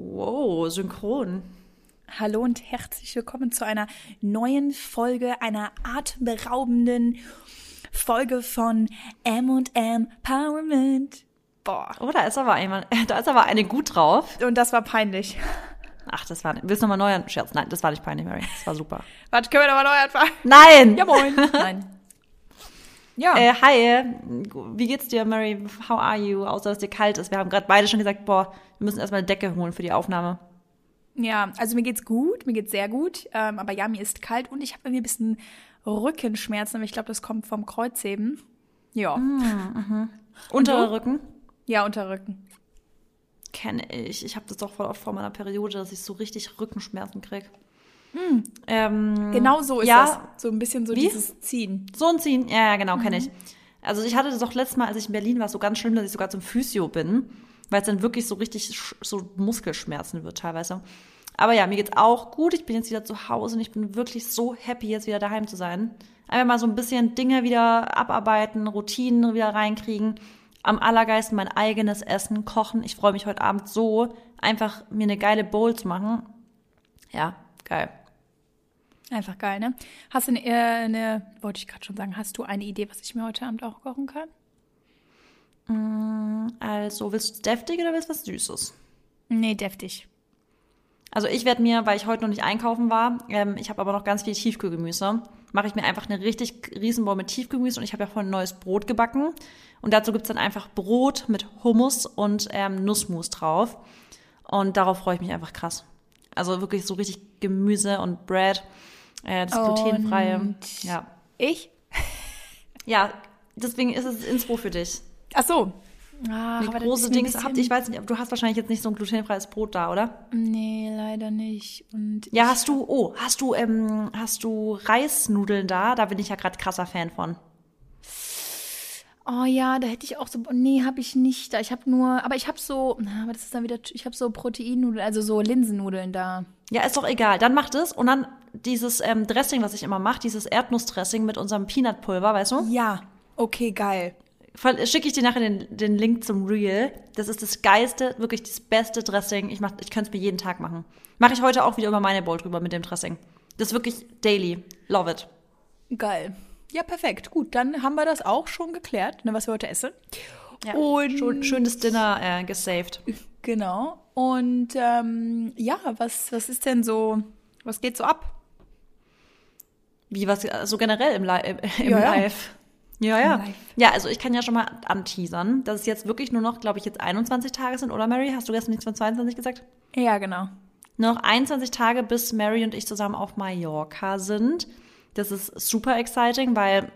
Wow, synchron. Hallo und herzlich willkommen zu einer neuen Folge, einer atemberaubenden Folge von M&M Empowerment. Boah. Oh, da ist aber einmal, da ist aber eine gut drauf. Und das war peinlich. Ach, das war, willst du nochmal neu an Scherz? Nein, das war nicht peinlich, Mary. Das war super. Warte, können wir nochmal neu anfangen? Nein! Ja, moin. Nein. Ja. Äh, hi, wie geht's dir, Mary? How are you? Außer, dass dir kalt ist. Wir haben gerade beide schon gesagt, boah, wir müssen erstmal eine Decke holen für die Aufnahme. Ja, also mir geht's gut, mir geht's sehr gut. Ähm, aber ja, mir ist kalt und ich habe irgendwie ein bisschen Rückenschmerzen, aber ich glaube, das kommt vom Kreuzheben. Ja. Mhm, mhm. Untere Rücken? Ja, Unterrücken. Kenne ich. Ich habe das doch voll oft vor meiner Periode, dass ich so richtig Rückenschmerzen krieg. Hm. Ähm, genau so ist ja, das. So ein bisschen so Wie? dieses Ziehen. So ein Ziehen, ja, ja genau, mhm. kenne ich. Also ich hatte das auch letztes Mal, als ich in Berlin war, so ganz schlimm, dass ich sogar zum Physio bin, weil es dann wirklich so richtig so Muskelschmerzen wird teilweise. Aber ja, mir geht's auch gut. Ich bin jetzt wieder zu Hause und ich bin wirklich so happy, jetzt wieder daheim zu sein. Einfach mal so ein bisschen Dinge wieder abarbeiten, Routinen wieder reinkriegen. Am allergeisten mein eigenes Essen kochen. Ich freue mich heute Abend so, einfach mir eine geile Bowl zu machen. Ja, geil. Einfach geil, ne? Hast du eine, äh, eine wollte ich gerade schon sagen, hast du eine Idee, was ich mir heute Abend auch kochen kann? Mm, also, willst du deftig oder willst du was Süßes? Nee, deftig. Also ich werde mir, weil ich heute noch nicht einkaufen war, ähm, ich habe aber noch ganz viel Tiefkühlgemüse, mache ich mir einfach eine richtig Riesenbowl mit Tiefkühlgemüse und ich habe ja vorhin ein neues Brot gebacken. Und dazu gibt's dann einfach Brot mit Hummus und ähm, Nussmus drauf. Und darauf freue ich mich einfach krass. Also wirklich so richtig Gemüse und Bread. Äh, das und glutenfreie. Ja. Ich? ja, deswegen ist es Inspo für dich. Ach so. Ach, Eine große Dings habt. Ich weiß nicht, du hast wahrscheinlich jetzt nicht so ein glutenfreies Brot da, oder? Nee, leider nicht. Und ja, hast du, oh, hast du, ähm, hast du Reisnudeln da? Da bin ich ja gerade krasser Fan von. Oh ja, da hätte ich auch so. Nee, habe ich nicht da. Ich habe nur. Aber ich habe so. Na, aber das ist dann wieder. Ich habe so Proteinnudeln, also so Linsennudeln da. Ja, ist doch egal. Dann macht es und dann dieses ähm, Dressing, was ich immer mache, dieses Erdnussdressing mit unserem Peanutpulver, weißt du? Ja. Okay, geil. Schicke ich dir nachher den, den Link zum Reel. Das ist das geilste, wirklich das beste Dressing. Ich, ich könnte es mir jeden Tag machen. Mache ich heute auch wieder über meine Bowl drüber mit dem Dressing. Das ist wirklich daily. Love it. Geil. Ja, perfekt. Gut, dann haben wir das auch schon geklärt, ne, was wir heute essen. Ja, und schon, schönes Dinner äh, gesaved. Genau. Und ähm, ja, was, was ist denn so, was geht so ab? Wie was, also generell im, Li im ja, Live? Ja, ja. Ja, also ich kann ja schon mal anteasern, dass es jetzt wirklich nur noch, glaube ich, jetzt 21 Tage sind, oder Mary? Hast du gestern nichts von 22 gesagt? Ja, genau. Nur noch 21 Tage, bis Mary und ich zusammen auf Mallorca sind. Das ist super exciting, weil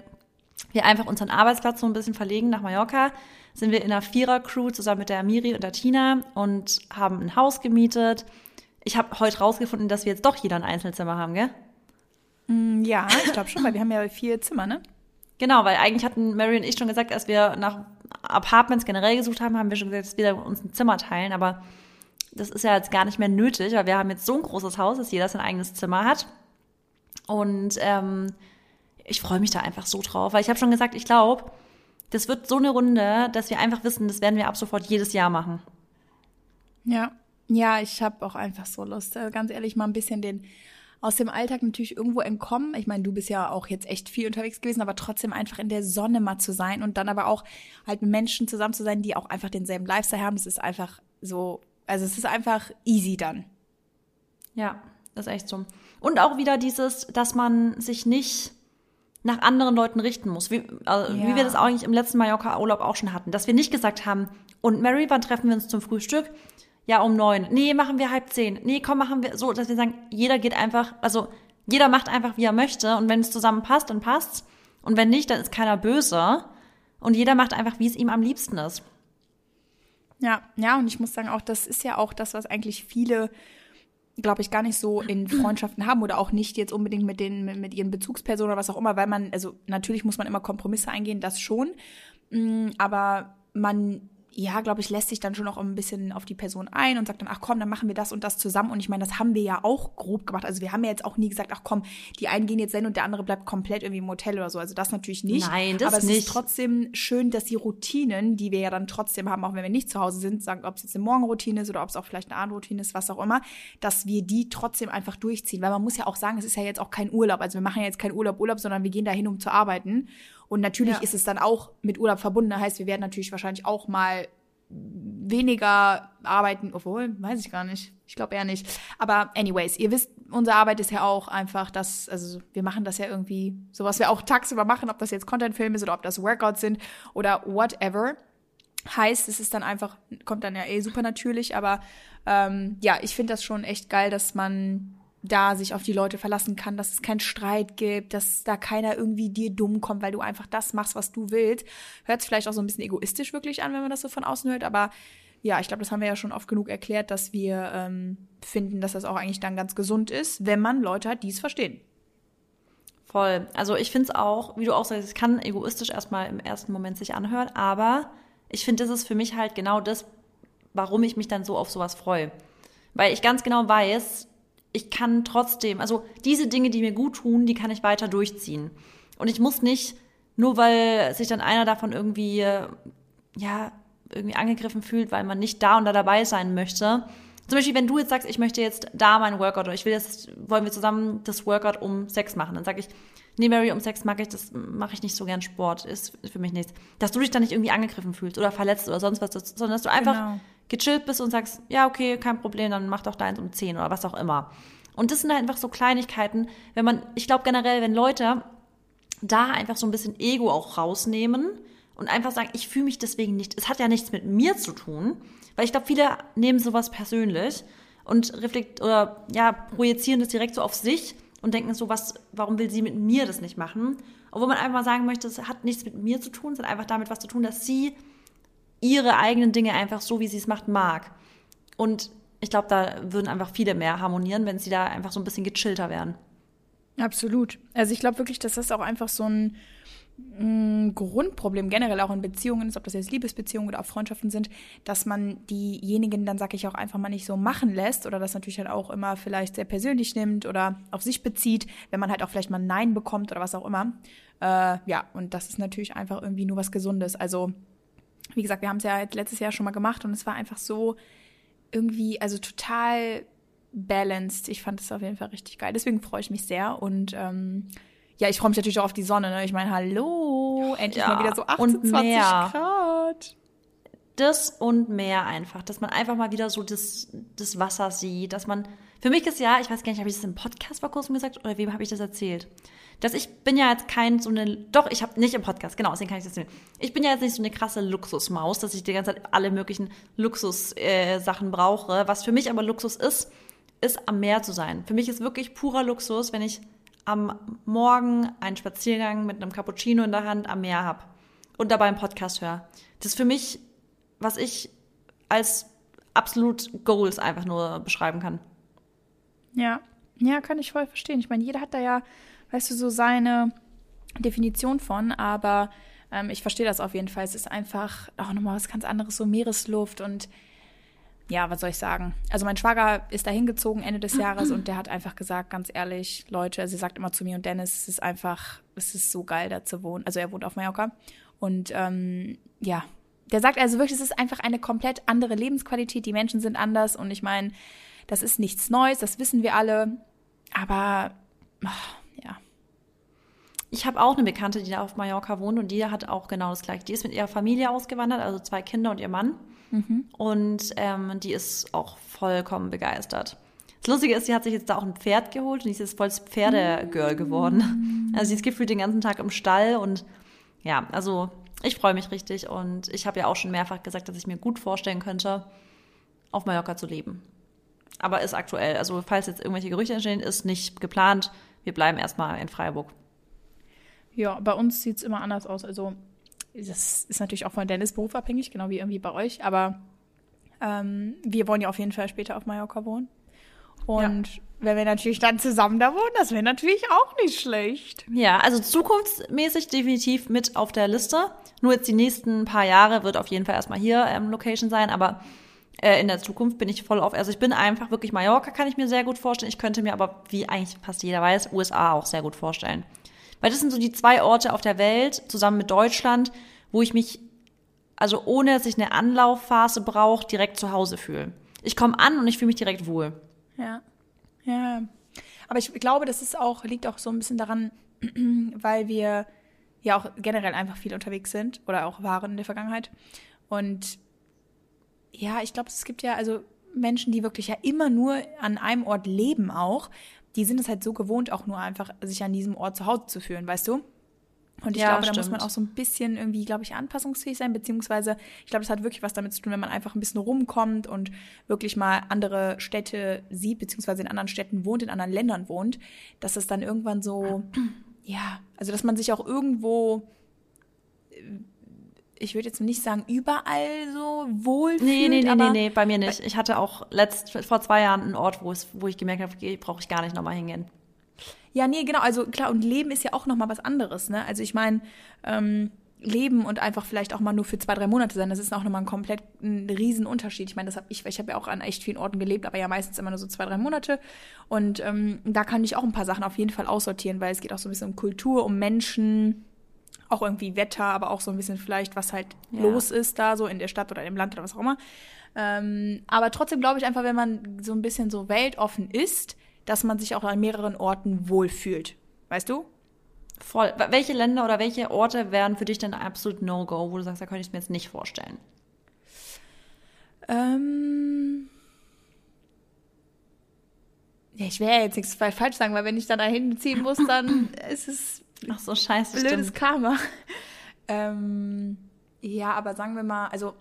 wir einfach unseren Arbeitsplatz so ein bisschen verlegen nach Mallorca. Sind wir in einer Vierer-Crew zusammen mit der Miri und der Tina und haben ein Haus gemietet. Ich habe heute rausgefunden, dass wir jetzt doch jeder ein Einzelzimmer haben, gell? Mm, ja, ich glaube schon, weil wir haben ja vier Zimmer, ne? Genau, weil eigentlich hatten Mary und ich schon gesagt, als wir nach Apartments generell gesucht haben, haben wir schon gesagt, dass wir uns ein Zimmer teilen. Aber das ist ja jetzt gar nicht mehr nötig, weil wir haben jetzt so ein großes Haus, dass jeder sein eigenes Zimmer hat. Und ähm, ich freue mich da einfach so drauf, weil ich habe schon gesagt, ich glaube, das wird so eine Runde, dass wir einfach wissen, das werden wir ab sofort jedes Jahr machen. Ja, ja, ich habe auch einfach so Lust, äh, ganz ehrlich, mal ein bisschen den aus dem Alltag natürlich irgendwo entkommen. Ich meine, du bist ja auch jetzt echt viel unterwegs gewesen, aber trotzdem einfach in der Sonne mal zu sein und dann aber auch halt mit Menschen zusammen zu sein, die auch einfach denselben Lifestyle haben. Das ist einfach so, also es ist einfach easy dann. Ja, das ist echt so. Und auch wieder dieses, dass man sich nicht nach anderen Leuten richten muss. Wie, also, ja. wie wir das eigentlich im letzten Mallorca-Urlaub auch schon hatten. Dass wir nicht gesagt haben, und Mary, wann treffen wir uns zum Frühstück? Ja, um neun. Nee, machen wir halb zehn. Nee, komm, machen wir so, dass wir sagen, jeder geht einfach, also jeder macht einfach, wie er möchte. Und wenn es zusammen passt, dann passt's. Und wenn nicht, dann ist keiner böse. Und jeder macht einfach, wie es ihm am liebsten ist. Ja, ja, und ich muss sagen, auch das ist ja auch das, was eigentlich viele glaube ich, gar nicht so in Freundschaften haben oder auch nicht jetzt unbedingt mit den, mit, mit ihren Bezugspersonen oder was auch immer, weil man, also natürlich muss man immer Kompromisse eingehen, das schon. Mm, aber man ja, glaube ich, lässt sich dann schon auch ein bisschen auf die Person ein und sagt dann, ach komm, dann machen wir das und das zusammen. Und ich meine, das haben wir ja auch grob gemacht. Also wir haben ja jetzt auch nie gesagt, ach komm, die einen gehen jetzt hin und der andere bleibt komplett irgendwie im Hotel oder so. Also das natürlich nicht. Nein, das Aber es nicht. ist trotzdem schön, dass die Routinen, die wir ja dann trotzdem haben, auch wenn wir nicht zu Hause sind, sagen, ob es jetzt eine Morgenroutine ist oder ob es auch vielleicht eine Abendroutine ist, was auch immer, dass wir die trotzdem einfach durchziehen. Weil man muss ja auch sagen, es ist ja jetzt auch kein Urlaub. Also wir machen ja jetzt keinen Urlaub, Urlaub, sondern wir gehen dahin, um zu arbeiten. Und natürlich Ja. ist es dann auch mit Urlaub verbunden. Das heißt, wir werden natürlich wahrscheinlich auch mal weniger arbeiten, obwohl, weiß ich gar nicht. Ich glaube eher nicht. Aber anyways, ihr wisst, unsere Arbeit ist ja auch einfach das, also wir machen das ja irgendwie, so was wir auch tagsüber machen, ob das jetzt Content-Film ist oder ob das Workouts sind oder whatever. Heißt, es ist dann einfach, kommt dann ja eh super natürlich, aber ähm, ja, ich finde das schon echt geil, dass man da sich auf die Leute verlassen kann, dass es keinen Streit gibt, dass da keiner irgendwie dir dumm kommt, weil du einfach das machst, was du willst. Hört sich vielleicht auch so ein bisschen egoistisch wirklich an, wenn man das so von außen hört, aber ja, ich glaube, das haben wir ja schon oft genug erklärt, dass wir ähm, finden, dass das auch eigentlich dann ganz gesund ist, wenn man Leute hat, die es verstehen. Voll. Also ich finde es auch, wie du auch sagst, es kann egoistisch erstmal im ersten Moment sich anhören, aber ich finde, das ist für mich halt genau das, warum ich mich dann so auf sowas freue. Weil ich ganz genau weiß, ich kann trotzdem, also diese Dinge, die mir gut tun, die kann ich weiter durchziehen. Und ich muss nicht, nur weil sich dann einer davon irgendwie, äh, ja, irgendwie angegriffen fühlt, weil man nicht da und da dabei sein möchte. Zum Beispiel, wenn du jetzt sagst, ich möchte jetzt da mein Workout oder ich will jetzt, wollen wir zusammen das Workout um Sex machen, dann sage ich, nee, Mary, um Sex mag ich, das mache ich nicht so gern Sport, ist für mich nichts. Dass du dich dann nicht irgendwie angegriffen fühlst oder verletzt oder sonst was, sondern dass du einfach Genau. Gechillt bist und sagst, ja, okay, kein Problem, dann mach doch deins um 10 oder was auch immer. Und das sind halt einfach so Kleinigkeiten, wenn man, ich glaube generell, wenn Leute da einfach so ein bisschen Ego auch rausnehmen und einfach sagen, ich fühle mich deswegen nicht, es hat ja nichts mit mir zu tun, weil ich glaube, viele nehmen sowas persönlich und reflekt oder ja, projizieren das direkt so auf sich und denken so, was, warum will sie mit mir das nicht machen? Obwohl man einfach mal sagen möchte, es hat nichts mit mir zu tun, es hat einfach damit was zu tun, dass sie ihre eigenen Dinge einfach so, wie sie es macht, mag. Und ich glaube, da würden einfach viele mehr harmonieren, wenn sie da einfach so ein bisschen gechillter wären. Absolut. Also ich glaube wirklich, dass das auch einfach so ein mm, Grundproblem generell auch in Beziehungen ist, ob das jetzt Liebesbeziehungen oder auch Freundschaften sind, dass man diejenigen dann, sag ich auch, einfach mal nicht so machen lässt oder das natürlich halt auch immer vielleicht sehr persönlich nimmt oder auf sich bezieht, wenn man halt auch vielleicht mal ein Nein bekommt oder was auch immer. Äh, ja, und das ist natürlich einfach irgendwie nur was Gesundes. Also, wie gesagt, wir haben es ja jetzt letztes Jahr schon mal gemacht und es war einfach so irgendwie, also total balanced. Ich fand es auf jeden Fall richtig geil. Deswegen freue ich mich sehr und ähm, ja, ich freue mich natürlich auch auf die Sonne. Ne? Ich meine, hallo, endlich Ja, mal wieder so und 28 mehr. Grad. das und mehr einfach, dass man einfach mal wieder so das, das Wasser sieht, dass man, für mich ist ja, ich weiß gar nicht, habe ich das im Podcast vor kurzem gesagt oder wem habe ich das erzählt? Dass ich bin ja jetzt kein so eine, doch, ich habe nicht im Podcast, genau, deswegen kann ich das erzählen. Ich bin ja jetzt nicht so eine krasse Luxusmaus, dass ich die ganze Zeit alle möglichen Luxus-Sachen äh, brauche. Was für mich aber Luxus ist, ist am Meer zu sein. Für mich ist wirklich purer Luxus, wenn ich am Morgen einen Spaziergang mit einem Cappuccino in der Hand am Meer habe und dabei einen Podcast höre. Das ist für mich, was ich als absolut Goals einfach nur beschreiben kann. Ja, ja, kann ich voll verstehen. Ich meine, jeder hat da ja, weißt du, so seine Definition von, aber ähm, ich verstehe das auf jeden Fall. Es ist einfach auch nochmal was ganz anderes, so Meeresluft und ja, was soll ich sagen? Also mein Schwager ist da hingezogen Ende des Jahres und der hat einfach gesagt, ganz ehrlich, Leute, sie sagt immer zu mir und Dennis, es ist einfach, es ist so geil, da zu wohnen. Also er wohnt auf Mallorca und ähm, ja, der sagt also wirklich, es ist einfach eine komplett andere Lebensqualität. Die Menschen sind anders und ich meine, das ist nichts Neues, das wissen wir alle. Aber ja, Ich habe auch eine Bekannte, die da auf Mallorca wohnt und die hat auch genau das gleiche. Die ist mit ihrer Familie ausgewandert, also zwei Kinder und ihr Mann. Und ähm, die ist auch vollkommen begeistert. Das Lustige ist, sie hat sich jetzt da auch ein Pferd geholt und die ist jetzt voll Pferdegirl geworden. Also sie ist gefühlt den ganzen Tag im Stall und ja, also ich freue mich richtig und ich habe ja auch schon mehrfach gesagt, dass ich mir gut vorstellen könnte, auf Mallorca zu leben. Aber ist aktuell, also falls jetzt irgendwelche Gerüchte entstehen, ist nicht geplant. Wir bleiben erstmal in Freiburg. Ja bei uns sieht es immer anders aus. Also das ist natürlich auch von Dennis Beruf abhängig, genau wie irgendwie bei euch. Aber ähm, wir wollen ja auf jeden Fall später auf Mallorca wohnen. Und ja. wenn wir natürlich dann zusammen da wohnen, das wäre natürlich auch nicht schlecht. Ja, also zukunftsmäßig definitiv mit auf der Liste. Nur jetzt die nächsten paar Jahre wird auf jeden Fall erstmal hier ähm, Location sein, aber äh, in der Zukunft bin ich voll auf. Also ich bin einfach wirklich Mallorca, kann ich mir sehr gut vorstellen. Ich könnte mir aber, wie eigentlich fast jeder weiß, USA auch sehr gut vorstellen. Weil das sind so die zwei Orte auf der Welt, zusammen mit Deutschland, wo ich mich, also ohne dass ich eine Anlaufphase brauche, direkt zu Hause fühle. Ich komme an und ich fühle mich direkt wohl. Ja. Ja. Aber ich glaube, das ist auch, liegt auch so ein bisschen daran, weil wir ja auch generell einfach viel unterwegs sind oder auch waren in der Vergangenheit. Und ja, ich glaube, es gibt ja also Menschen, die wirklich ja immer nur an einem Ort leben auch, die sind es halt so gewohnt, auch nur einfach sich an diesem Ort zu Hause zu fühlen, weißt du? Und ich ja, glaube, stimmt. da muss man auch so ein bisschen irgendwie, glaube ich, anpassungsfähig sein, beziehungsweise ich glaube, das hat wirklich was damit zu tun, wenn man einfach ein bisschen rumkommt und wirklich mal andere Städte sieht, beziehungsweise in anderen Städten wohnt, in anderen Ländern wohnt, dass es dann irgendwann so, ja, also dass man sich auch irgendwo ich würde jetzt nicht sagen, überall so wohl Nee, nee, nee, nee, nee, bei mir nicht. Ich hatte auch letzt, vor zwei Jahren einen Ort, wo, es, wo ich gemerkt habe, okay, brauche ich gar nicht nochmal hingehen. Ja, nee, genau. Also klar, und Leben ist ja auch nochmal was anderes, ne? Also ich meine, ähm, Leben und einfach vielleicht auch mal nur für zwei, drei Monate sein, das ist auch nochmal ein komplett ein Riesenunterschied. Ich meine, das habe ich, ich habe ja auch an echt vielen Orten gelebt, aber ja meistens immer nur so zwei, drei Monate. Und ähm, da kann ich auch ein paar Sachen auf jeden Fall aussortieren, weil es geht auch so ein bisschen um Kultur, um Menschen, auch irgendwie Wetter, aber auch so ein bisschen vielleicht, was halt ja. los ist da so in der Stadt oder im Land oder was auch immer. Ähm, aber trotzdem glaube ich einfach, wenn man so ein bisschen so weltoffen ist, dass man sich auch an mehreren Orten wohlfühlt. Weißt du? Voll. Welche Länder oder welche Orte wären für dich denn absolut No-Go, wo du sagst, da könnte ich es mir jetzt nicht vorstellen? Ähm. Ja, ich werde jetzt nichts falsch sagen, weil wenn ich dann dahin ziehen muss, dann ist es Ach so, scheiße. Blödes stimmt. Karma. Ähm, ja, aber sagen wir mal, also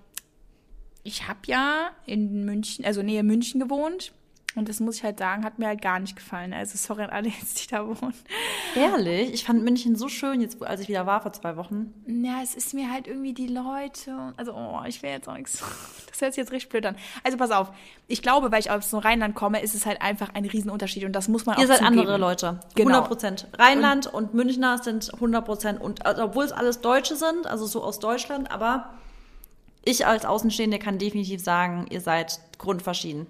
ich habe ja in München, also Nähe München gewohnt und das muss ich halt sagen, hat mir halt gar nicht gefallen. Also sorry an alle jetzt, die da wohnen. Ehrlich? Ich fand München so schön, jetzt als ich wieder war vor zwei Wochen. Ja, es ist mir halt irgendwie die Leute. Also, oh, ich will jetzt auch nichts. Das hört sich jetzt richtig blöd an. Also pass auf. Ich glaube, weil ich aus dem Rheinland komme, ist es halt einfach ein Riesenunterschied und das muss man Ihr auch seid zugeben. andere Leute. Genau. 100 Prozent. Rheinland und, und, Münchner sind 100 Prozent. Und also, obwohl es alles Deutsche sind, also so aus Deutschland, aber ich als Außenstehende kann definitiv sagen, ihr seid grundverschieden.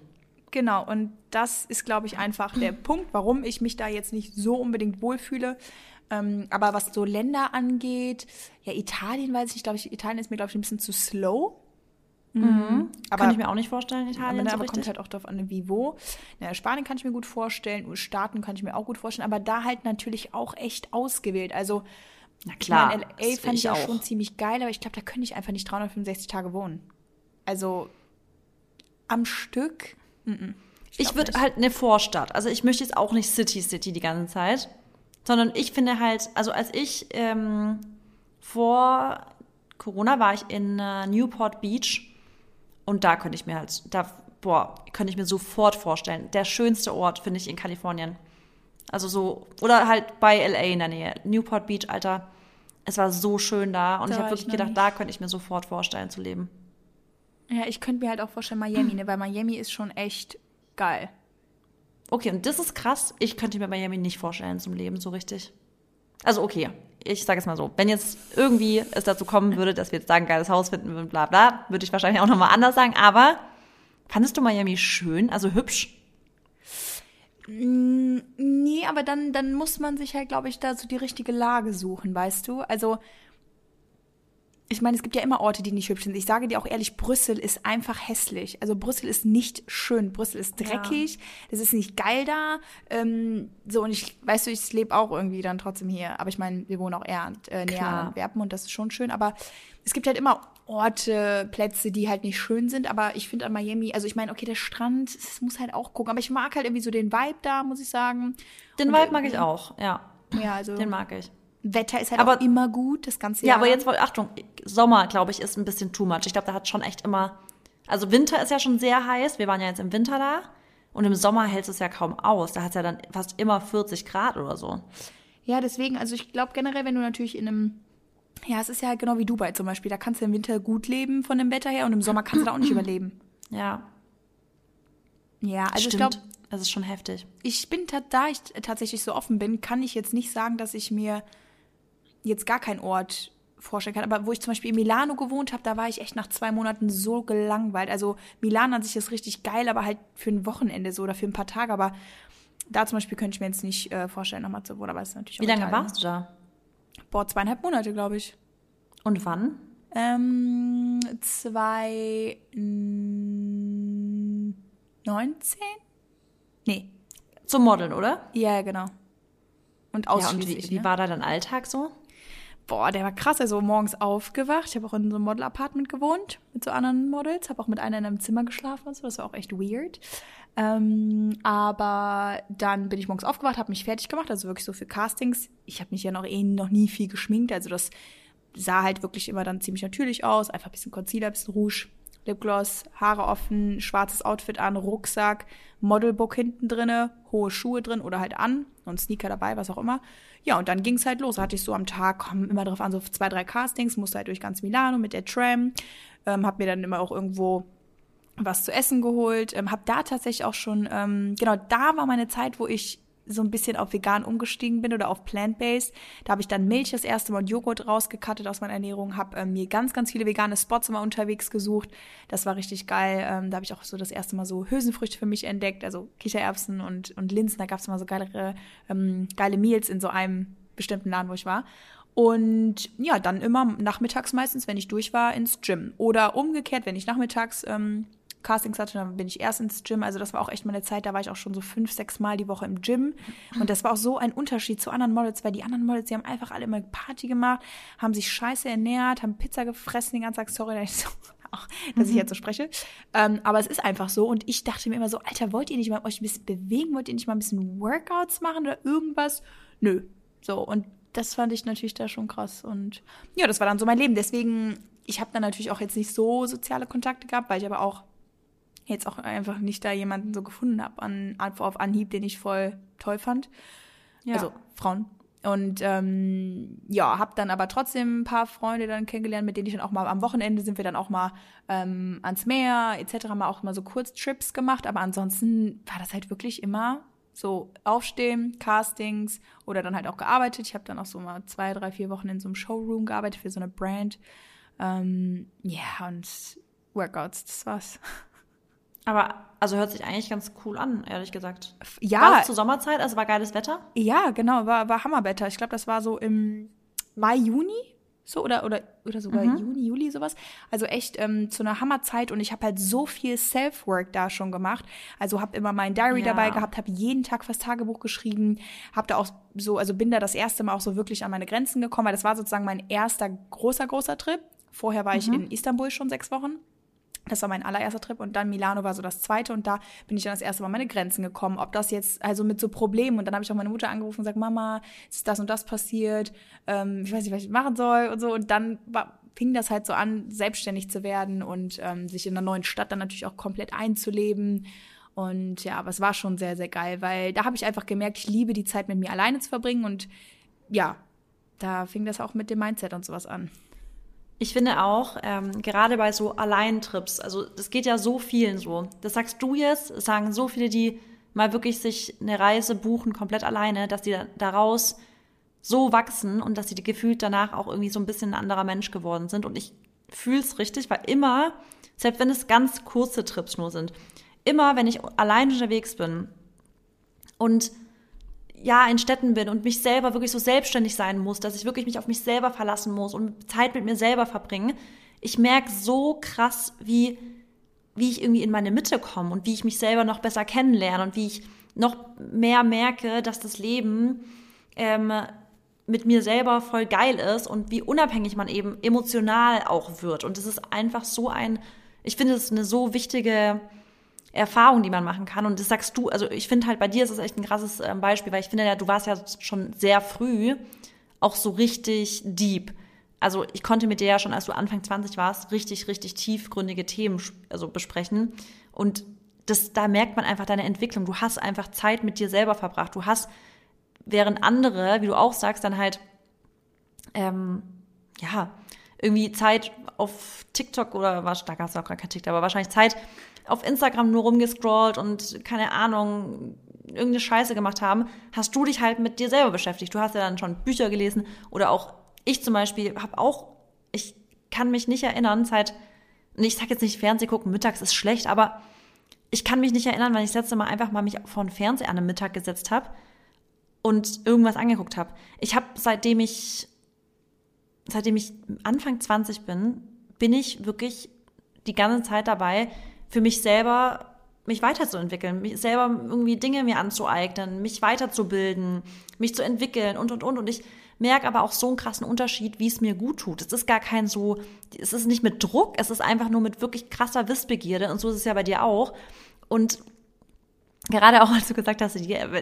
Genau, und das ist, glaube ich, einfach der Punkt, warum ich mich da jetzt nicht so unbedingt wohlfühle. Ähm, aber was so Länder angeht, ja, Italien weiß ich nicht, glaube ich, Italien ist mir, glaube ich, ein bisschen zu slow. Mhm. Aber, kann ich mir auch nicht vorstellen, Italien. Aber, so aber kommt halt auch darauf an, wie wo. Ja, Spanien kann ich mir gut vorstellen, Staaten kann ich mir auch gut vorstellen, aber da halt natürlich auch echt ausgewählt. Also, na klar. Ich mein, LA fand ich ja schon ziemlich geil, aber ich glaube, da könnte ich einfach nicht 365 Tage wohnen. Also am Stück ich, ich würde halt eine Vorstadt. Also ich möchte jetzt auch nicht City City die ganze Zeit, sondern ich finde halt, also als ich ähm, vor Corona war ich in äh, Newport Beach und da könnte ich mir halt, da, boah, könnte ich mir sofort vorstellen. Der schönste Ort finde ich in Kalifornien. Also so, oder halt bei LA in der Nähe. Newport Beach, Alter. Es war so schön da und da ich habe wirklich gedacht, nicht. da könnte ich mir sofort vorstellen zu leben. Ja, ich könnte mir halt auch vorstellen Miami, ne? weil Miami ist schon echt geil. Okay, und das ist krass. Ich könnte mir Miami nicht vorstellen zum Leben so richtig. Also okay, ich sage es mal so. Wenn jetzt irgendwie es dazu kommen würde, dass wir jetzt sagen, geiles Haus finden würden, bla bla, würde ich wahrscheinlich auch nochmal anders sagen. Aber fandest du Miami schön, also hübsch? Mm, nee, aber dann, dann muss man sich halt, glaube ich, da so die richtige Lage suchen, weißt du? Also ich meine, es gibt ja immer Orte, die nicht hübsch sind. Ich sage dir auch ehrlich, Brüssel ist einfach hässlich. Also Brüssel ist nicht schön. Brüssel ist dreckig. Ja. Das ist nicht geil da. Ähm, so, und ich, weißt du, ich lebe auch irgendwie dann trotzdem hier. Aber ich meine, wir wohnen auch eher äh, näher Klar. an Antwerpen und das ist schon schön. Aber es gibt halt immer Orte, Plätze, die halt nicht schön sind. Aber ich finde an Miami, also ich meine, okay, der Strand, das muss halt auch gucken. Aber ich mag halt irgendwie so den Vibe da, muss ich sagen. Den und Vibe mag ich auch, ja. Ja, also. Den mag ich. Wetter ist halt aber, auch immer gut, das ganze Jahr. Ja, aber jetzt, Achtung, Sommer, glaube ich, ist ein bisschen too much. Ich glaube, da hat schon echt immer, also Winter ist ja schon sehr heiß. Wir waren ja jetzt im Winter da. Und im Sommer hält es ja kaum aus. Da hat es ja dann fast immer 40 Grad oder so. Ja, deswegen, also ich glaube generell, wenn du natürlich in einem, ja, es ist ja genau wie Dubai zum Beispiel, da kannst du im Winter gut leben von dem Wetter her und im Sommer kannst du da auch nicht überleben. Ja. Ja, also Stimmt. ich glaube, Es ist schon heftig. Ich bin, da ich tatsächlich so offen bin, kann ich jetzt nicht sagen, dass ich mir jetzt gar keinen Ort vorstellen kann. Aber wo ich zum Beispiel in Milano gewohnt habe, da war ich echt nach zwei Monaten so gelangweilt. Also Milan an sich ist richtig geil, aber halt für ein Wochenende so oder für ein paar Tage. Aber da zum Beispiel könnte ich mir jetzt nicht äh, vorstellen, nochmal zu wohnen. Aber ist natürlich Wie lange warst du da? Boah, zweieinhalb Monate, glaube ich. Und wann? Ähm, zwei 19? Nee. Zum Modeln, oder? Ja, genau. Und ausschließlich. Ja, und wie, ne? wie war da dein Alltag so? Boah, der war krass. Also morgens aufgewacht. Ich habe auch in so einem Model-Apartment gewohnt mit so anderen Models. Habe auch mit einer in einem Zimmer geschlafen und so. Das war auch echt weird. Ähm, aber dann bin ich morgens aufgewacht, habe mich fertig gemacht. Also wirklich so für Castings. Ich habe mich ja noch eh noch nie viel geschminkt. Also das sah halt wirklich immer dann ziemlich natürlich aus. Einfach ein bisschen Concealer, ein bisschen Rouge. Lipgloss, Haare offen, schwarzes Outfit an, Rucksack, Modelbook hinten drinne, hohe Schuhe drin oder halt an und Sneaker dabei, was auch immer. Ja, und dann ging's halt los. Hatte ich so am Tag, komm immer drauf an, so zwei, drei Castings, musste halt durch ganz Milano mit der Tram, ähm, hab mir dann immer auch irgendwo was zu essen geholt, ähm, hab da tatsächlich auch schon, ähm, genau, da war meine Zeit, wo ich so ein bisschen auf vegan umgestiegen bin oder auf plant-based. Da habe ich dann Milch das erste Mal und Joghurt rausgekattet aus meiner Ernährung, habe ähm, mir ganz, ganz viele vegane Spots immer unterwegs gesucht. Das war richtig geil. Ähm, da habe ich auch so das erste Mal so Hülsenfrüchte für mich entdeckt, also Kichererbsen und, und Linsen. Da gab es immer so geile, ähm, geile Meals in so einem bestimmten Laden, wo ich war. Und ja, dann immer nachmittags meistens, wenn ich durch war, ins Gym. Oder umgekehrt, wenn ich nachmittags ähm, Castings hatte, dann bin ich erst ins Gym. Also das war auch echt meine Zeit, da war ich auch schon so fünf, sechs Mal die Woche im Gym. Und das war auch so ein Unterschied zu anderen Models, weil die anderen Models, die haben einfach alle immer Party gemacht, haben sich scheiße ernährt, haben Pizza gefressen den ganzen Tag. Sorry, dass ich, so, auch, dass ich jetzt so spreche. Ähm, aber es ist einfach so. Und ich dachte mir immer so, Alter, wollt ihr nicht mal euch ein bisschen bewegen? Wollt ihr nicht mal ein bisschen Workouts machen oder irgendwas? Nö. So, und das fand ich natürlich da schon krass. Und ja, das war dann so mein Leben. Deswegen, ich habe dann natürlich auch jetzt nicht so soziale Kontakte gehabt, weil ich aber auch jetzt auch einfach nicht da jemanden so gefunden habe an, auf Anhieb, den ich voll toll fand. Ja. Also Frauen. Und ähm, ja, habe dann aber trotzdem ein paar Freunde dann kennengelernt, mit denen ich dann auch mal am Wochenende sind wir dann auch mal ähm, ans Meer etc. mal auch mal so Kurztrips gemacht. Aber ansonsten war das halt wirklich immer so aufstehen, Castings oder dann halt auch gearbeitet. Ich habe dann auch so mal zwei, drei, vier Wochen in so einem Showroom gearbeitet für so eine Brand. Ähm, ja, und Workouts, das war's. Aber also hört sich eigentlich ganz cool an, ehrlich gesagt. Ja. War es zur Sommerzeit, also war geiles Wetter? Ja, genau, war, war Hammerwetter. Ich glaube, das war so im Mai, Juni. So, oder, oder, oder sogar mhm. Juni, Juli, sowas. Also echt ähm, zu einer Hammerzeit und ich habe halt so viel Self-Work da schon gemacht. Also habe immer mein Diary ja. dabei gehabt, habe jeden Tag fürs Tagebuch geschrieben, habe da auch so, also bin da das erste Mal auch so wirklich an meine Grenzen gekommen, weil das war sozusagen mein erster großer, großer Trip. Vorher war mhm. ich in Istanbul schon sechs Wochen. Das war mein allererster Trip und dann Milano war so das zweite und da bin ich dann das erste Mal an meine Grenzen gekommen. Ob das jetzt, also mit so Problemen und dann habe ich auch meine Mutter angerufen und gesagt, Mama, ist das und das passiert, ähm, ich weiß nicht, was ich machen soll und so und dann war, fing das halt so an, selbstständig zu werden und ähm, sich in einer neuen Stadt dann natürlich auch komplett einzuleben. Und ja, aber es war schon sehr, sehr geil, weil da habe ich einfach gemerkt, ich liebe die Zeit mit mir alleine zu verbringen und ja, da fing das auch mit dem Mindset und sowas an. Ich finde auch, ähm, gerade bei so Alleintrips, also das geht ja so vielen so. Das sagst du jetzt, sagen so viele, die mal wirklich sich eine Reise buchen, komplett alleine, dass die daraus so wachsen und dass sie gefühlt danach auch irgendwie so ein bisschen ein anderer Mensch geworden sind. Und ich fühle es richtig, weil immer, selbst wenn es ganz kurze Trips nur sind, immer, wenn ich allein unterwegs bin und ja, in Städten bin und mich selber wirklich so selbstständig sein muss, dass ich wirklich mich auf mich selber verlassen muss und Zeit mit mir selber verbringen. Ich merke so krass, wie, wie ich irgendwie in meine Mitte komme und wie ich mich selber noch besser kennenlerne und wie ich noch mehr merke, dass das Leben ähm, mit mir selber voll geil ist und wie unabhängig man eben emotional auch wird. Und es ist einfach so ein, ich finde, es eine so wichtige Erfahrung, die man machen kann. Und das sagst du, also ich finde halt bei dir ist das echt ein krasses ähm, Beispiel, weil ich finde ja, du warst ja schon sehr früh auch so richtig deep. Also ich konnte mit dir ja schon, als du Anfang 20 warst, richtig, richtig tiefgründige Themen also besprechen. Und das, da merkt man einfach deine Entwicklung. Du hast einfach Zeit mit dir selber verbracht. Du hast, während andere, wie du auch sagst, dann halt, ähm, ja, irgendwie Zeit auf TikTok oder was, da gab es auch gar kein TikTok, aber wahrscheinlich Zeit auf Instagram nur rumgescrollt und keine Ahnung, irgendeine Scheiße gemacht haben, hast du dich halt mit dir selber beschäftigt. Du hast ja dann schon Bücher gelesen oder auch ich zum Beispiel habe auch, ich kann mich nicht erinnern, seit, ich sag jetzt nicht Fernseh gucken, mittags ist schlecht, aber ich kann mich nicht erinnern, weil ich das letzte Mal einfach mal mich vor den Fernseher an einem Mittag gesetzt habe und irgendwas angeguckt habe. Ich habe seitdem ich seitdem ich Anfang 20 bin, bin ich wirklich die ganze Zeit dabei, für mich selber mich weiterzuentwickeln, mich selber irgendwie Dinge mir anzueignen, mich weiterzubilden, mich zu entwickeln und und und und ich merke aber auch so einen krassen Unterschied, wie es mir gut tut. Es ist gar kein so, es ist nicht mit Druck, es ist einfach nur mit wirklich krasser Wissbegierde und so ist es ja bei dir auch. Und gerade auch, als du gesagt hast,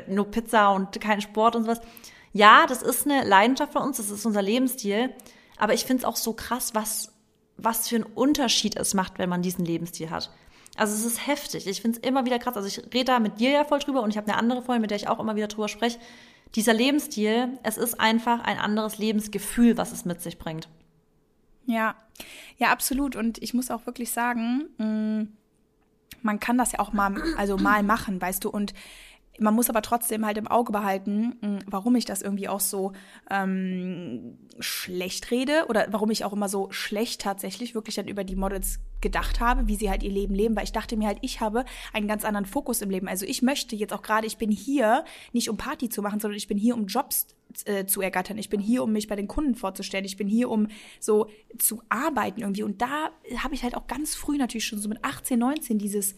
nur Pizza und kein Sport und sowas. Ja, das ist eine Leidenschaft von uns, das ist unser Lebensstil. Aber ich finde es auch so krass, was, was für einen Unterschied es macht, wenn man diesen Lebensstil hat. Also es ist heftig. Ich finde es immer wieder krass. Also ich rede da mit dir ja voll drüber und ich habe eine andere Freundin, mit der ich auch immer wieder drüber spreche. Dieser Lebensstil, es ist einfach ein anderes Lebensgefühl, was es mit sich bringt. Ja, ja, absolut. Und ich muss auch wirklich sagen, mm, man kann das ja auch mal, also mal machen, weißt du. Und man muss aber trotzdem halt im Auge behalten, hm, warum ich das irgendwie auch so ähm, schlecht rede oder warum ich auch immer so schlecht tatsächlich wirklich dann über die Models gedacht habe, wie sie halt ihr Leben leben, weil ich dachte mir halt, ich habe einen ganz anderen Fokus im Leben. Also ich möchte jetzt auch gerade, ich bin hier nicht um Party zu machen, sondern ich bin hier um Jobs äh, zu ergattern. Ich bin hier, um mich bei den Kunden vorzustellen. Ich bin hier, um so zu arbeiten irgendwie. Und da habe ich halt auch ganz früh natürlich schon so mit 18, 19 dieses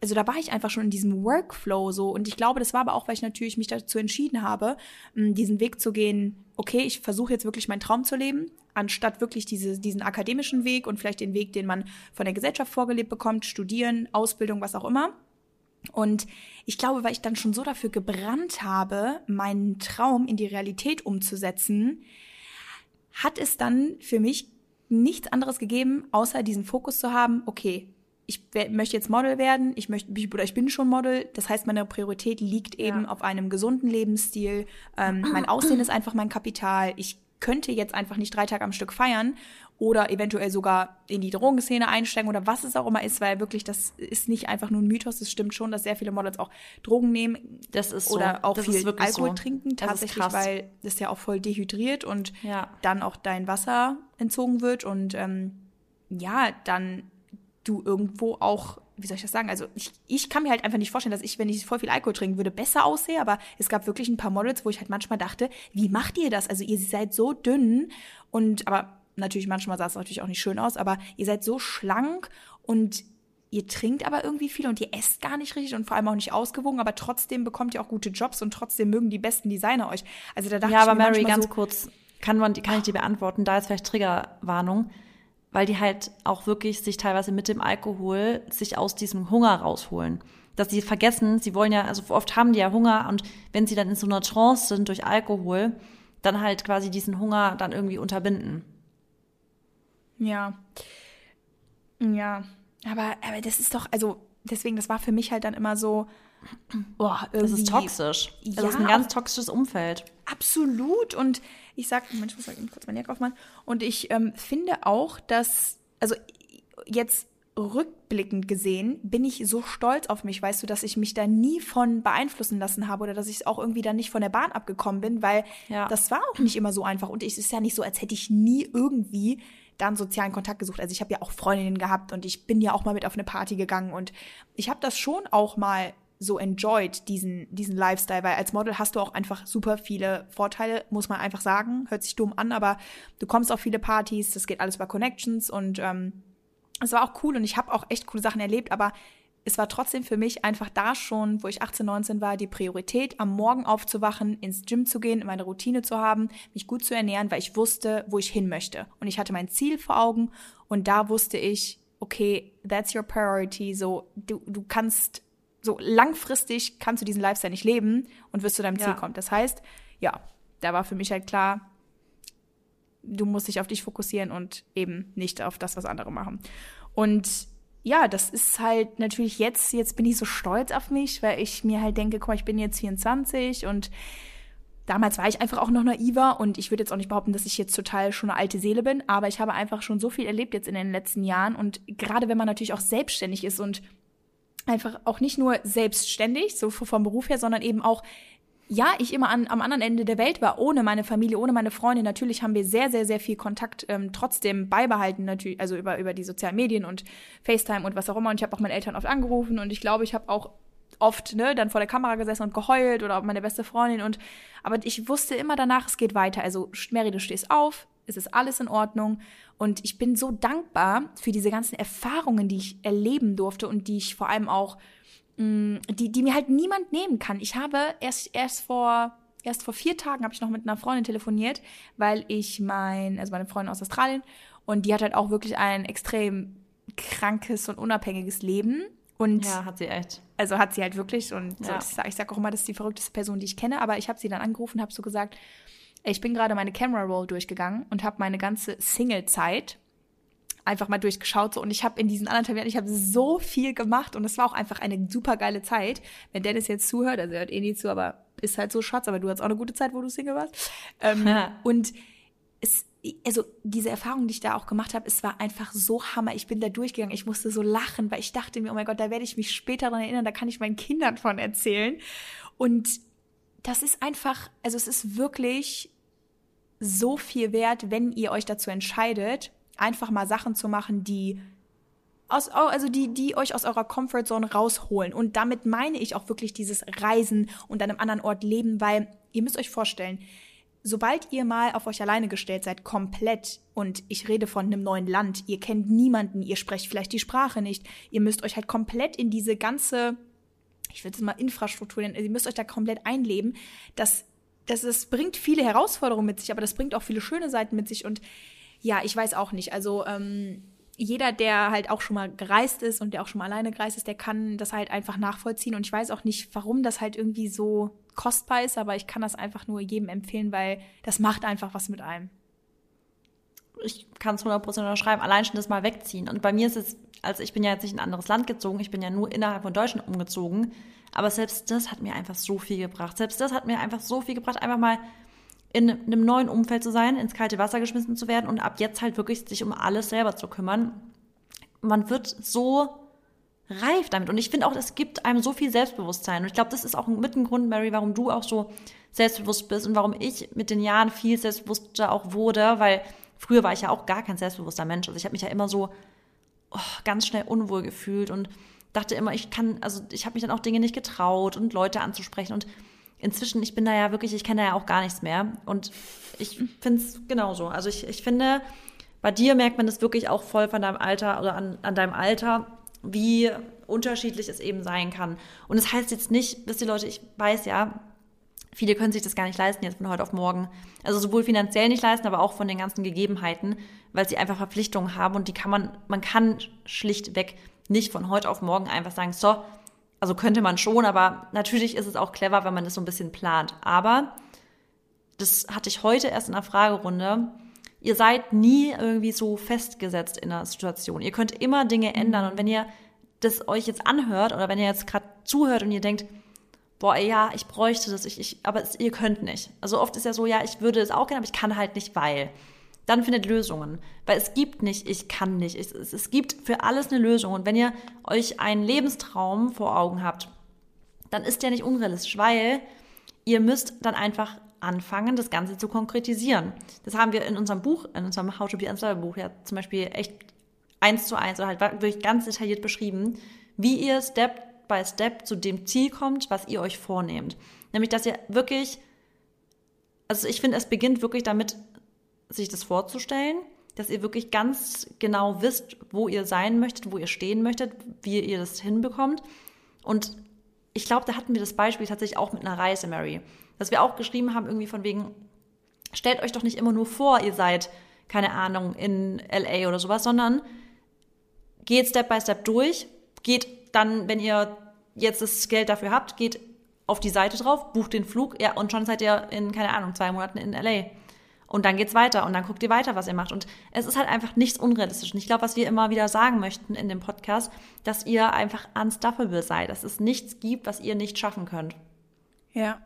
also da war ich einfach schon in diesem Workflow so. Und ich glaube, das war aber auch, weil ich natürlich mich dazu entschieden habe, diesen Weg zu gehen, okay, ich versuche jetzt wirklich meinen Traum zu leben, anstatt wirklich diese, diesen akademischen Weg und vielleicht den Weg, den man von der Gesellschaft vorgelebt bekommt, studieren, Ausbildung, was auch immer. Und ich glaube, weil ich dann schon so dafür gebrannt habe, meinen Traum in die Realität umzusetzen, hat es dann für mich nichts anderes gegeben, außer diesen Fokus zu haben, okay, ich möchte jetzt Model werden, ich möchte oder ich bin schon Model. Das heißt, meine Priorität liegt eben ja. auf einem gesunden Lebensstil. Ähm, mein Aussehen ist einfach mein Kapital. Ich könnte jetzt einfach nicht drei Tage am Stück feiern oder eventuell sogar in die Drogenszene einsteigen oder was es auch immer ist, weil wirklich das ist nicht einfach nur ein Mythos. Es stimmt schon, dass sehr viele Models auch Drogen nehmen. Das ist so. Oder auch das viel Alkohol so. trinken, tatsächlich, weil das ja auch voll dehydriert und ja. dann auch dein Wasser entzogen wird und ähm, ja, dann du irgendwo auch, wie soll ich das sagen? Also ich, ich kann mir halt einfach nicht vorstellen, dass ich, wenn ich voll viel Alkohol trinken würde, besser aussehe. Aber es gab wirklich ein paar Models, wo ich halt manchmal dachte, wie macht ihr das? Also ihr seid so dünn und aber natürlich manchmal sah es natürlich auch nicht schön aus, aber ihr seid so schlank und ihr trinkt aber irgendwie viel und ihr esst gar nicht richtig und vor allem auch nicht ausgewogen, aber trotzdem bekommt ihr auch gute Jobs und trotzdem mögen die besten Designer euch. Also da dachte ja, ich aber Mary, ganz so, kurz, kann man, kann ich dir beantworten? Da ist vielleicht Triggerwarnung weil die halt auch wirklich sich teilweise mit dem Alkohol sich aus diesem Hunger rausholen. Dass sie vergessen, sie wollen ja, also oft haben die ja Hunger und wenn sie dann in so einer Trance sind durch Alkohol, dann halt quasi diesen Hunger dann irgendwie unterbinden. Ja. Ja. Aber, aber das ist doch, also deswegen, das war für mich halt dann immer so, boah, irgendwie. Das ist toxisch. Das ja, ist ein ganz toxisches Umfeld. Absolut. Und ich sag, Mensch, ich muss mal kurz meine Jacke aufmachen. Und ich ähm, finde auch, dass, also jetzt rückblickend gesehen, bin ich so stolz auf mich, weißt du, dass ich mich da nie von beeinflussen lassen habe oder dass ich auch irgendwie dann nicht von der Bahn abgekommen bin, weil ja. das war auch nicht immer so einfach. Und es ist ja nicht so, als hätte ich nie irgendwie dann sozialen Kontakt gesucht. Also ich habe ja auch Freundinnen gehabt und ich bin ja auch mal mit auf eine Party gegangen und ich habe das schon auch mal so enjoyed, diesen, diesen Lifestyle, weil als Model hast du auch einfach super viele Vorteile, muss man einfach sagen. Hört sich dumm an, aber du kommst auf viele Partys, das geht alles über Connections und ähm, es war auch cool und ich habe auch echt coole Sachen erlebt, aber es war trotzdem für mich einfach da schon, wo ich 18, 19 war, die Priorität, am Morgen aufzuwachen, ins Gym zu gehen, meine Routine zu haben, mich gut zu ernähren, weil ich wusste, wo ich hin möchte. Und ich hatte mein Ziel vor Augen und da wusste ich, okay, that's your priority, so, du, du kannst so langfristig kannst du diesen Lifestyle nicht leben und wirst zu deinem Ziel ja. kommen. Das heißt, ja, da war für mich halt klar, du musst dich auf dich fokussieren und eben nicht auf das, was andere machen. Und ja, das ist halt natürlich jetzt, jetzt bin ich so stolz auf mich, weil ich mir halt denke, guck mal, ich bin jetzt 24 und damals war ich einfach auch noch naiver und ich würde jetzt auch nicht behaupten, dass ich jetzt total schon eine alte Seele bin, aber ich habe einfach schon so viel erlebt jetzt in den letzten Jahren und gerade wenn man natürlich auch selbstständig ist und einfach auch nicht nur selbstständig, so vom Beruf her, sondern eben auch ja, ich immer an, am anderen Ende der Welt war, ohne meine Familie, ohne meine Freunde. Natürlich haben wir sehr, sehr, sehr viel Kontakt ähm, trotzdem beibehalten, natürlich, also über, über die sozialen Medien und FaceTime und was auch immer. Und ich habe auch meine Eltern oft angerufen und ich glaube, ich habe auch oft ne, dann vor der Kamera gesessen und geheult oder auch meine beste Freundin. Und aber ich wusste immer danach, es geht weiter. Also, Mary, du stehst auf, es ist alles in Ordnung. Und ich bin so dankbar für diese ganzen Erfahrungen, die ich erleben durfte und die ich vor allem auch Mm, die, die mir halt niemand nehmen kann. Ich habe erst, erst vor, erst vor vier Tagen habe ich noch mit einer Freundin telefoniert, weil ich mein, also meine Freundin aus Australien, und die hat halt auch wirklich ein extrem krankes und unabhängiges Leben. Und ja, hat sie echt. Also hat sie halt wirklich. Und ja. so, ich sage auch immer, das ist die verrückteste Person, die ich kenne. Aber ich habe sie dann angerufen, habe so gesagt, ich bin gerade meine Camera Roll durchgegangen und habe meine ganze Single-Zeit einfach mal durchgeschaut so und ich habe in diesen anderthalb Jahren, ich habe so viel gemacht und es war auch einfach eine super geile Zeit. Wenn Dennis jetzt zuhört, also er hört eh nie zu, aber ist halt so Schatz, aber du hattest auch eine gute Zeit, wo du Single warst. Ähm, ja. Und es, also diese Erfahrung, die ich da auch gemacht habe, es war einfach so Hammer. Ich bin da durchgegangen, ich musste so lachen, weil ich dachte mir, oh mein Gott, da werde ich mich später daran erinnern, da kann ich meinen Kindern von erzählen. Und das ist einfach, also es ist wirklich so viel wert, wenn ihr euch dazu entscheidet, einfach mal Sachen zu machen, die aus, also die, die euch aus eurer Comfortzone rausholen. Und damit meine ich auch wirklich dieses Reisen und an einem anderen Ort leben, weil ihr müsst euch vorstellen, sobald ihr mal auf euch alleine gestellt seid, komplett, und ich rede von einem neuen Land, ihr kennt niemanden, ihr sprecht vielleicht die Sprache nicht, ihr müsst euch halt komplett in diese ganze, ich würde es mal Infrastruktur nennen, ihr müsst euch da komplett einleben, das, das, das bringt viele Herausforderungen mit sich, aber das bringt auch viele schöne Seiten mit sich und ja, ich weiß auch nicht. Also ähm, jeder, der halt auch schon mal gereist ist und der auch schon mal alleine gereist ist, der kann das halt einfach nachvollziehen. Und ich weiß auch nicht, warum das halt irgendwie so kostbar ist, aber ich kann das einfach nur jedem empfehlen, weil das macht einfach was mit einem. Ich kann es 100% unterschreiben, allein schon das mal wegziehen. Und bei mir ist es, also ich bin ja jetzt nicht in ein anderes Land gezogen, ich bin ja nur innerhalb von Deutschland umgezogen. Aber selbst das hat mir einfach so viel gebracht. Selbst das hat mir einfach so viel gebracht, einfach mal in einem neuen Umfeld zu sein, ins kalte Wasser geschmissen zu werden und ab jetzt halt wirklich sich um alles selber zu kümmern. Man wird so reif damit. Und ich finde auch, es gibt einem so viel Selbstbewusstsein. Und ich glaube, das ist auch mit ein Grund, Mary, warum du auch so selbstbewusst bist und warum ich mit den Jahren viel selbstbewusster auch wurde, weil früher war ich ja auch gar kein selbstbewusster Mensch. Also ich habe mich ja immer so oh, ganz schnell unwohl gefühlt und dachte immer, ich kann, also ich habe mich dann auch Dinge nicht getraut und Leute anzusprechen und inzwischen, ich bin da ja wirklich, ich kenne da ja auch gar nichts mehr. Und ich finde es genauso. Also ich, ich finde, bei dir merkt man das wirklich auch voll von deinem Alter oder an, an deinem Alter, wie unterschiedlich es eben sein kann. Und es das heißt jetzt nicht, wisst ihr Leute, ich weiß ja, viele können sich das gar nicht leisten jetzt von heute auf morgen. Also sowohl finanziell nicht leisten, aber auch von den ganzen Gegebenheiten, weil sie einfach Verpflichtungen haben und die kann man, man kann schlichtweg nicht von heute auf morgen einfach sagen, so, also könnte man schon, aber natürlich ist es auch clever, wenn man das so ein bisschen plant. Aber das hatte ich heute erst in der Fragerunde. Ihr seid nie irgendwie so festgesetzt in der Situation. Ihr könnt immer Dinge ändern. Und wenn ihr das euch jetzt anhört oder wenn ihr jetzt gerade zuhört und ihr denkt, boah, ja, ich bräuchte das, ich, ich, aber es, ihr könnt nicht. Also oft ist ja so, ja, ich würde es auch gerne, aber ich kann halt nicht, weil dann findet Lösungen. Weil es gibt nicht, ich kann nicht. Es, es, es gibt für alles eine Lösung. Und wenn ihr euch einen Lebenstraum vor Augen habt, dann ist der nicht unrealistisch, weil ihr müsst dann einfach anfangen, das Ganze zu konkretisieren. Das haben wir in unserem Buch, in unserem How to be Unstoppable Buch ja zum Beispiel echt eins zu eins oder halt wirklich ganz detailliert beschrieben, wie ihr Step by Step zu dem Ziel kommt, was ihr euch vornehmt. Nämlich, dass ihr wirklich, also ich finde, es beginnt wirklich damit, sich das vorzustellen, dass ihr wirklich ganz genau wisst, wo ihr sein möchtet, wo ihr stehen möchtet, wie ihr das hinbekommt. Und ich glaube, da hatten wir das Beispiel tatsächlich auch mit einer Reise, Mary. Dass wir auch geschrieben haben, irgendwie von wegen, stellt euch doch nicht immer nur vor, ihr seid, keine Ahnung, in LA oder sowas, sondern geht Step by Step durch, geht dann, wenn ihr jetzt das Geld dafür habt, geht auf die Seite drauf, bucht den Flug, ja, und schon seid ihr in, keine Ahnung, zwei Monaten in LA. Und dann geht's weiter und dann guckt ihr weiter, was ihr macht. Und es ist halt einfach nichts unrealistisch. Und ich glaube, was wir immer wieder sagen möchten in dem Podcast, dass ihr einfach unstoppable seid, dass es nichts gibt, was ihr nicht schaffen könnt. Ja.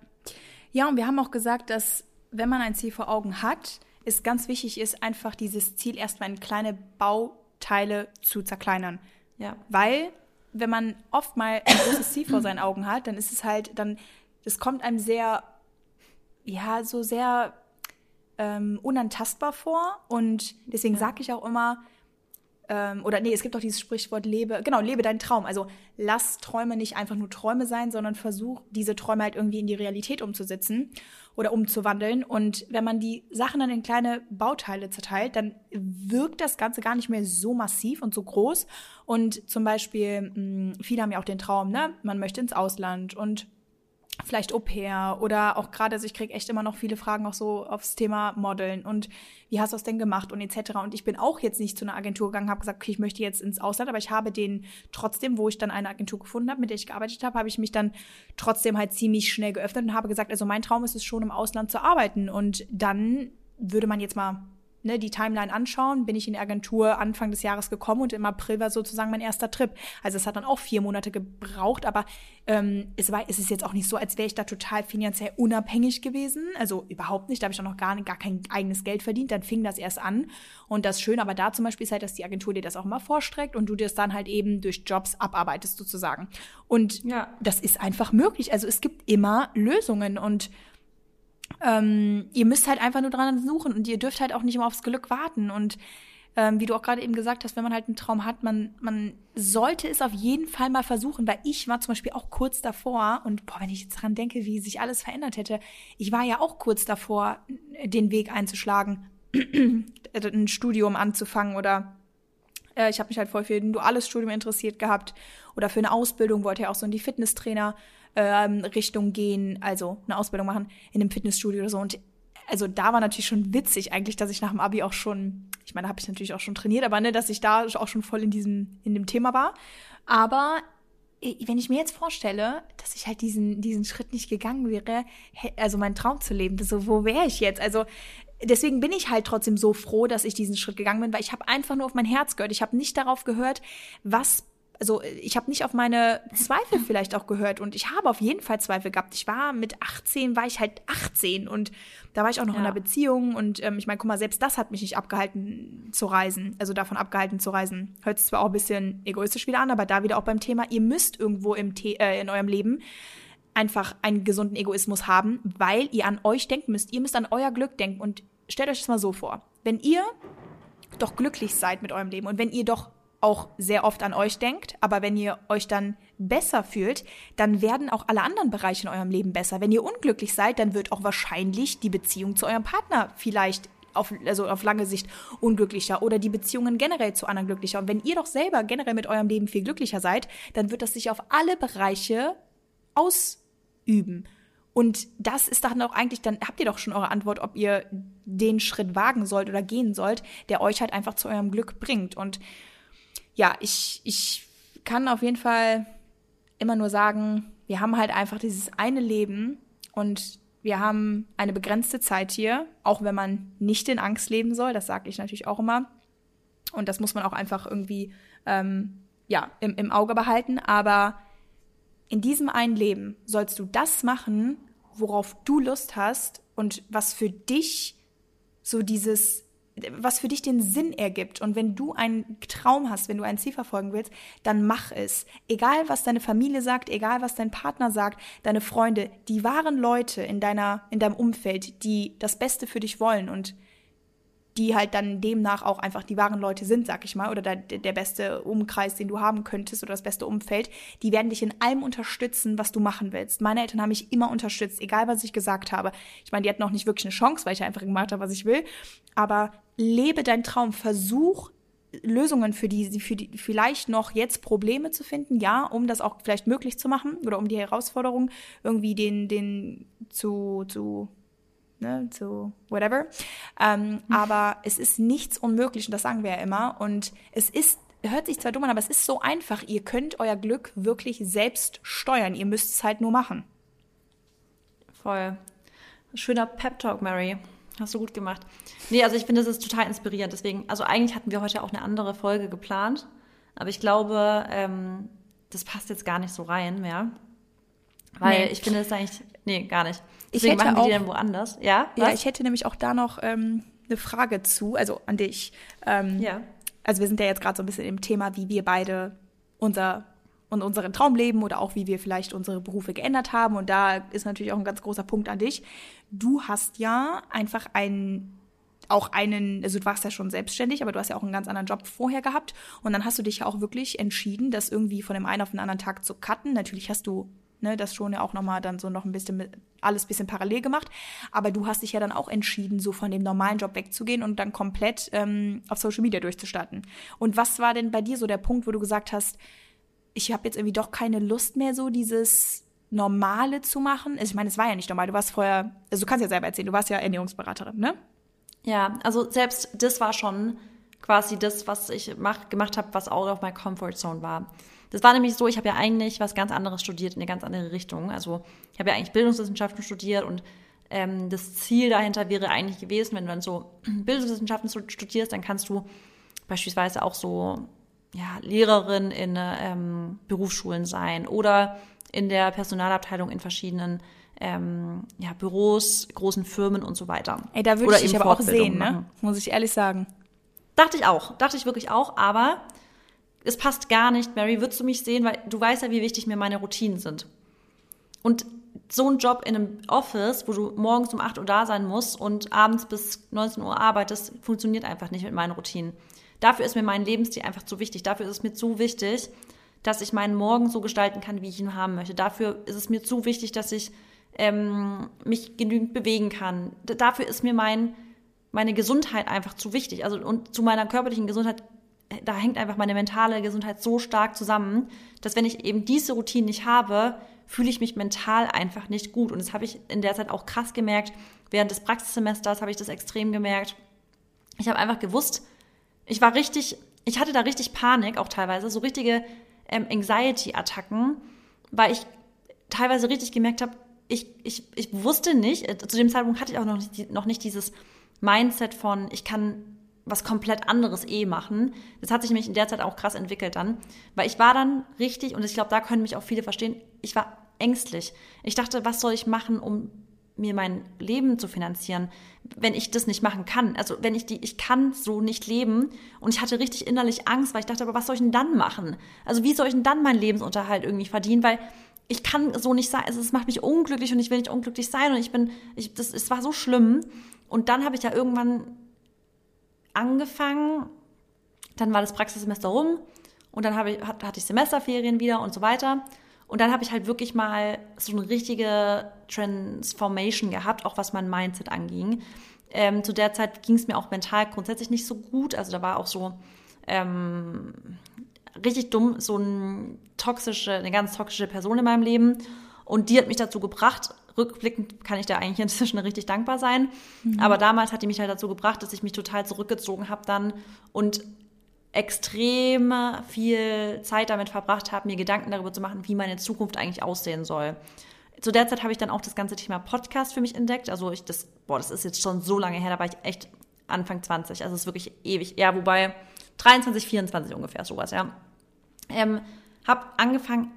Ja, und wir haben auch gesagt, dass wenn man ein Ziel vor Augen hat, es ganz wichtig ist, einfach dieses Ziel erstmal in kleine Bauteile zu zerkleinern. Ja. Weil wenn man oft mal ein großes Ziel vor seinen Augen hat, dann ist es halt, dann, es kommt einem sehr, ja, so sehr ähm, unantastbar vor. Und deswegen ja. sage ich auch immer, ähm, oder nee, es gibt auch dieses Sprichwort, lebe, genau, lebe deinen Traum. Also lass Träume nicht einfach nur Träume sein, sondern versuch, diese Träume halt irgendwie in die Realität umzusetzen oder umzuwandeln. Und wenn man die Sachen dann in kleine Bauteile zerteilt, dann wirkt das Ganze gar nicht mehr so massiv und so groß. Und zum Beispiel, mh, hm, viele haben ja auch den Traum, ne, man möchte ins Ausland und vielleicht Au pair oder auch gerade, also ich kriege echt immer noch viele Fragen auch so aufs Thema Modeln und wie hast du das denn gemacht und etc. Und ich bin auch jetzt nicht zu einer Agentur gegangen, habe gesagt, okay, ich möchte jetzt ins Ausland, aber ich habe den trotzdem, wo ich dann eine Agentur gefunden habe, mit der ich gearbeitet habe, habe ich mich dann trotzdem halt ziemlich schnell geöffnet und habe gesagt, also mein Traum ist es schon im Ausland zu arbeiten und dann würde man jetzt mal ne, die Timeline anschauen, bin ich in die Agentur Anfang des Jahres gekommen und im April war sozusagen mein erster Trip. Also es hat dann auch vier Monate gebraucht, aber ähm, es, war, es ist jetzt auch nicht so, als wäre ich da total finanziell unabhängig gewesen. Also überhaupt nicht, da habe ich auch noch gar, gar kein eigenes Geld verdient. Dann fing das erst an. Und das Schöne aber da zum Beispiel ist halt, dass die Agentur dir das auch immer vorstreckt und du das dann halt eben durch Jobs abarbeitest sozusagen. Und ja. das ist einfach möglich. Also es gibt immer Lösungen und ähm, ihr müsst halt einfach nur dran suchen und ihr dürft halt auch nicht immer aufs Glück warten. Und ähm, wie du auch gerade eben gesagt hast, wenn man halt einen Traum hat, man, man sollte es auf jeden Fall mal versuchen, weil ich war zum Beispiel auch kurz davor und boah, wenn ich jetzt dran denke, wie sich alles verändert hätte, ich war ja auch kurz davor, den Weg einzuschlagen, ein Studium anzufangen oder äh, ich habe mich halt voll für ein duales Studium interessiert gehabt oder für eine Ausbildung wollte ja auch so in die Fitnesstrainer ähm, Richtung gehen, also eine Ausbildung machen in einem Fitnessstudio oder so. Und also da war natürlich schon witzig eigentlich, dass ich nach dem Abi auch schon, ich meine, da habe ich natürlich auch schon trainiert, aber ne, dass ich da auch schon voll in diesem, in dem Thema war. Aber wenn ich mir jetzt vorstelle, dass ich halt diesen, diesen Schritt nicht gegangen wäre, also meinen Traum zu leben, so, wo wäre ich jetzt? Also deswegen bin ich halt trotzdem so froh, dass ich diesen Schritt gegangen bin, weil ich habe einfach nur auf mein Herz gehört. Ich habe nicht darauf gehört, was also ich habe nicht auf meine Zweifel vielleicht auch gehört und ich habe auf jeden Fall Zweifel gehabt. Ich war mit 18, war ich halt 18 und da war ich auch noch ja. in einer Beziehung und ähm, ich meine, guck mal, selbst das hat mich nicht abgehalten zu reisen, also davon abgehalten zu reisen. Hört sich zwar auch ein bisschen egoistisch wieder an, aber da wieder auch beim Thema, ihr müsst irgendwo im The äh, in eurem Leben einfach einen gesunden Egoismus haben, weil ihr an euch denken müsst. Ihr müsst an euer Glück denken und stellt euch das mal so vor. Wenn ihr doch glücklich seid mit eurem Leben und wenn ihr doch auch sehr oft an euch denkt, aber wenn ihr euch dann besser fühlt, dann werden auch alle anderen Bereiche in eurem Leben besser. Wenn ihr unglücklich seid, dann wird auch wahrscheinlich die Beziehung zu eurem Partner vielleicht auf, also auf lange Sicht unglücklicher oder die Beziehungen generell zu anderen glücklicher. Und wenn ihr doch selber generell mit eurem Leben viel glücklicher seid, dann wird das sich auf alle Bereiche ausüben. Und das ist dann auch eigentlich, dann habt ihr doch schon eure Antwort, ob ihr den Schritt wagen sollt oder gehen sollt, der euch halt einfach zu eurem Glück bringt. Und ja, ich, ich kann auf jeden Fall immer nur sagen, wir haben halt einfach dieses eine Leben und wir haben eine begrenzte Zeit hier, auch wenn man nicht in Angst leben soll, das sage ich natürlich auch immer. Und das muss man auch einfach irgendwie ähm, ja, im, im Auge behalten. Aber in diesem einen Leben sollst du das machen, worauf du Lust hast und was für dich so dieses was für dich den Sinn ergibt. Und wenn du einen Traum hast, wenn du ein Ziel verfolgen willst, dann mach es. Egal, was deine Familie sagt, egal, was dein Partner sagt, deine Freunde, die wahren Leute in deiner, in deinem Umfeld, die das Beste für dich wollen und die halt dann demnach auch einfach die wahren Leute sind, sag ich mal, oder der, der beste Umkreis, den du haben könntest oder das beste Umfeld, die werden dich in allem unterstützen, was du machen willst. Meine Eltern haben mich immer unterstützt, egal was ich gesagt habe. Ich meine, die hatten auch nicht wirklich eine Chance, weil ich einfach gemacht habe, was ich will. Aber lebe deinen Traum, versuch Lösungen für die, für die vielleicht noch jetzt Probleme zu finden, ja, um das auch vielleicht möglich zu machen oder um die Herausforderung irgendwie den, den zu, zu ne, zu whatever. Ähm, mhm. Aber es ist nichts unmöglich und das sagen wir ja immer. Und es ist, hört sich zwar dumm an, aber es ist so einfach. Ihr könnt euer Glück wirklich selbst steuern. Ihr müsst es halt nur machen. Voll. Schöner Pep-Talk, Mary. Hast du gut gemacht. Nee, also ich finde, das ist total inspirierend. Deswegen, also eigentlich hatten wir heute auch eine andere Folge geplant. Aber ich glaube, ähm, das passt jetzt gar nicht so rein mehr. Weil nee. ich finde es eigentlich, nee, gar nicht. Deswegen machen wir die dann woanders. Ja, Was? ja, ich hätte nämlich auch da noch ähm, eine Frage zu, also an dich. Ähm, ja. Also wir sind ja jetzt gerade so ein bisschen im Thema, wie wir beide unser und unseren Traum leben oder auch wie wir vielleicht unsere Berufe geändert haben. Und da ist natürlich auch ein ganz großer Punkt an dich. Du hast ja einfach einen auch einen, also du warst ja schon selbstständig, aber du hast ja auch einen ganz anderen Job vorher gehabt. Und dann hast du dich ja auch wirklich entschieden, das irgendwie von dem einen auf den anderen Tag zu cutten. Natürlich hast du ne, das schon ja auch nochmal dann so noch ein bisschen alles bisschen parallel gemacht. Aber du hast dich ja dann auch entschieden, so von dem normalen Job wegzugehen und dann komplett ähm, auf Social Media durchzustarten. Und was war denn bei dir so der Punkt, wo du gesagt hast, ich habe jetzt irgendwie doch keine Lust mehr, so dieses Normale zu machen? Also ich meine, es war ja nicht normal. Du warst vorher, also du kannst ja selber erzählen, du warst ja Ernährungsberaterin, ne? Ja, also selbst das war schon quasi das, was ich mach, gemacht habe, was out of my comfort zone war. Das war nämlich so, ich habe ja eigentlich was ganz anderes studiert, in eine ganz andere Richtung. Also ich habe ja eigentlich Bildungswissenschaften studiert und ähm, das Ziel dahinter wäre eigentlich gewesen, wenn du dann so Bildungswissenschaften studierst, dann kannst du beispielsweise auch so ja, Lehrerin in ähm, Berufsschulen sein oder in der Personalabteilung in verschiedenen ähm, ja, Büros, großen Firmen und so weiter. Ey, da würde ich aber auch sehen, ne? Muss ich ehrlich sagen. Dachte ich auch, dachte ich wirklich auch, aber es passt gar nicht, Mary, würdest du mich sehen, weil du weißt ja, wie wichtig mir meine Routinen sind. Und so ein Job in einem Office, wo du morgens um 8 Uhr da sein musst und abends bis 19 Uhr arbeitest, funktioniert einfach nicht mit meinen Routinen. Dafür ist mir mein Lebensstil einfach zu wichtig. Dafür ist es mir zu wichtig, dass ich meinen Morgen so gestalten kann, wie ich ihn haben möchte. Dafür ist es mir zu wichtig, dass ich ähm, mich genügend bewegen kann. Dafür ist mir mein, meine Gesundheit einfach zu wichtig. Also und zu meiner körperlichen Gesundheit, da hängt einfach meine mentale Gesundheit so stark zusammen, dass wenn ich eben diese Routine nicht habe, fühle ich mich mental einfach nicht gut. Und das habe ich in der Zeit auch krass gemerkt. Während des Praxissemesters habe ich das extrem gemerkt. Ich habe einfach gewusst, ich war richtig, ich hatte da richtig Panik, auch teilweise, so richtige ähm, Anxiety-Attacken, weil ich teilweise richtig gemerkt habe, ich, ich, ich wusste nicht, äh, zu dem Zeitpunkt hatte ich auch noch nicht, noch nicht dieses Mindset von, ich kann was komplett anderes eh machen. Das hat sich nämlich in der Zeit auch krass entwickelt dann, weil ich war dann richtig, und ich glaube, da können mich auch viele verstehen, ich war ängstlich. Ich dachte, was soll ich machen, um mir mein Leben zu finanzieren, wenn ich das nicht machen kann. Also wenn ich die, ich kann so nicht leben und ich hatte richtig innerlich Angst, weil ich dachte, aber was soll ich denn dann machen? Also wie soll ich denn dann meinen Lebensunterhalt irgendwie verdienen? Weil ich kann so nicht sein, also es macht mich unglücklich und ich will nicht unglücklich sein und ich bin, ich, das, es war so schlimm. Und dann habe ich ja irgendwann angefangen, dann war das Praxissemester rum und dann ich, hatte ich Semesterferien wieder und so weiter. Und dann habe ich halt wirklich mal so eine richtige Transformation gehabt, auch was mein Mindset anging. Ähm, zu der Zeit ging es mir auch mental grundsätzlich nicht so gut. Also da war auch so ähm, richtig dumm, so ein toxische, eine ganz toxische Person in meinem Leben. Und die hat mich dazu gebracht, rückblickend kann ich da eigentlich inzwischen richtig dankbar sein. Mhm. Aber damals hat die mich halt dazu gebracht, dass ich mich total zurückgezogen habe dann und extrem viel Zeit damit verbracht habe, mir Gedanken darüber zu machen, wie meine Zukunft eigentlich aussehen soll. Zu der Zeit habe ich dann auch das ganze Thema Podcast für mich entdeckt. Also ich das, boah, das ist jetzt schon so lange her, da war ich echt Anfang 20. Also es ist wirklich ewig. Ja, wobei 23, 24 ungefähr sowas, ja. Ähm, habe angefangen,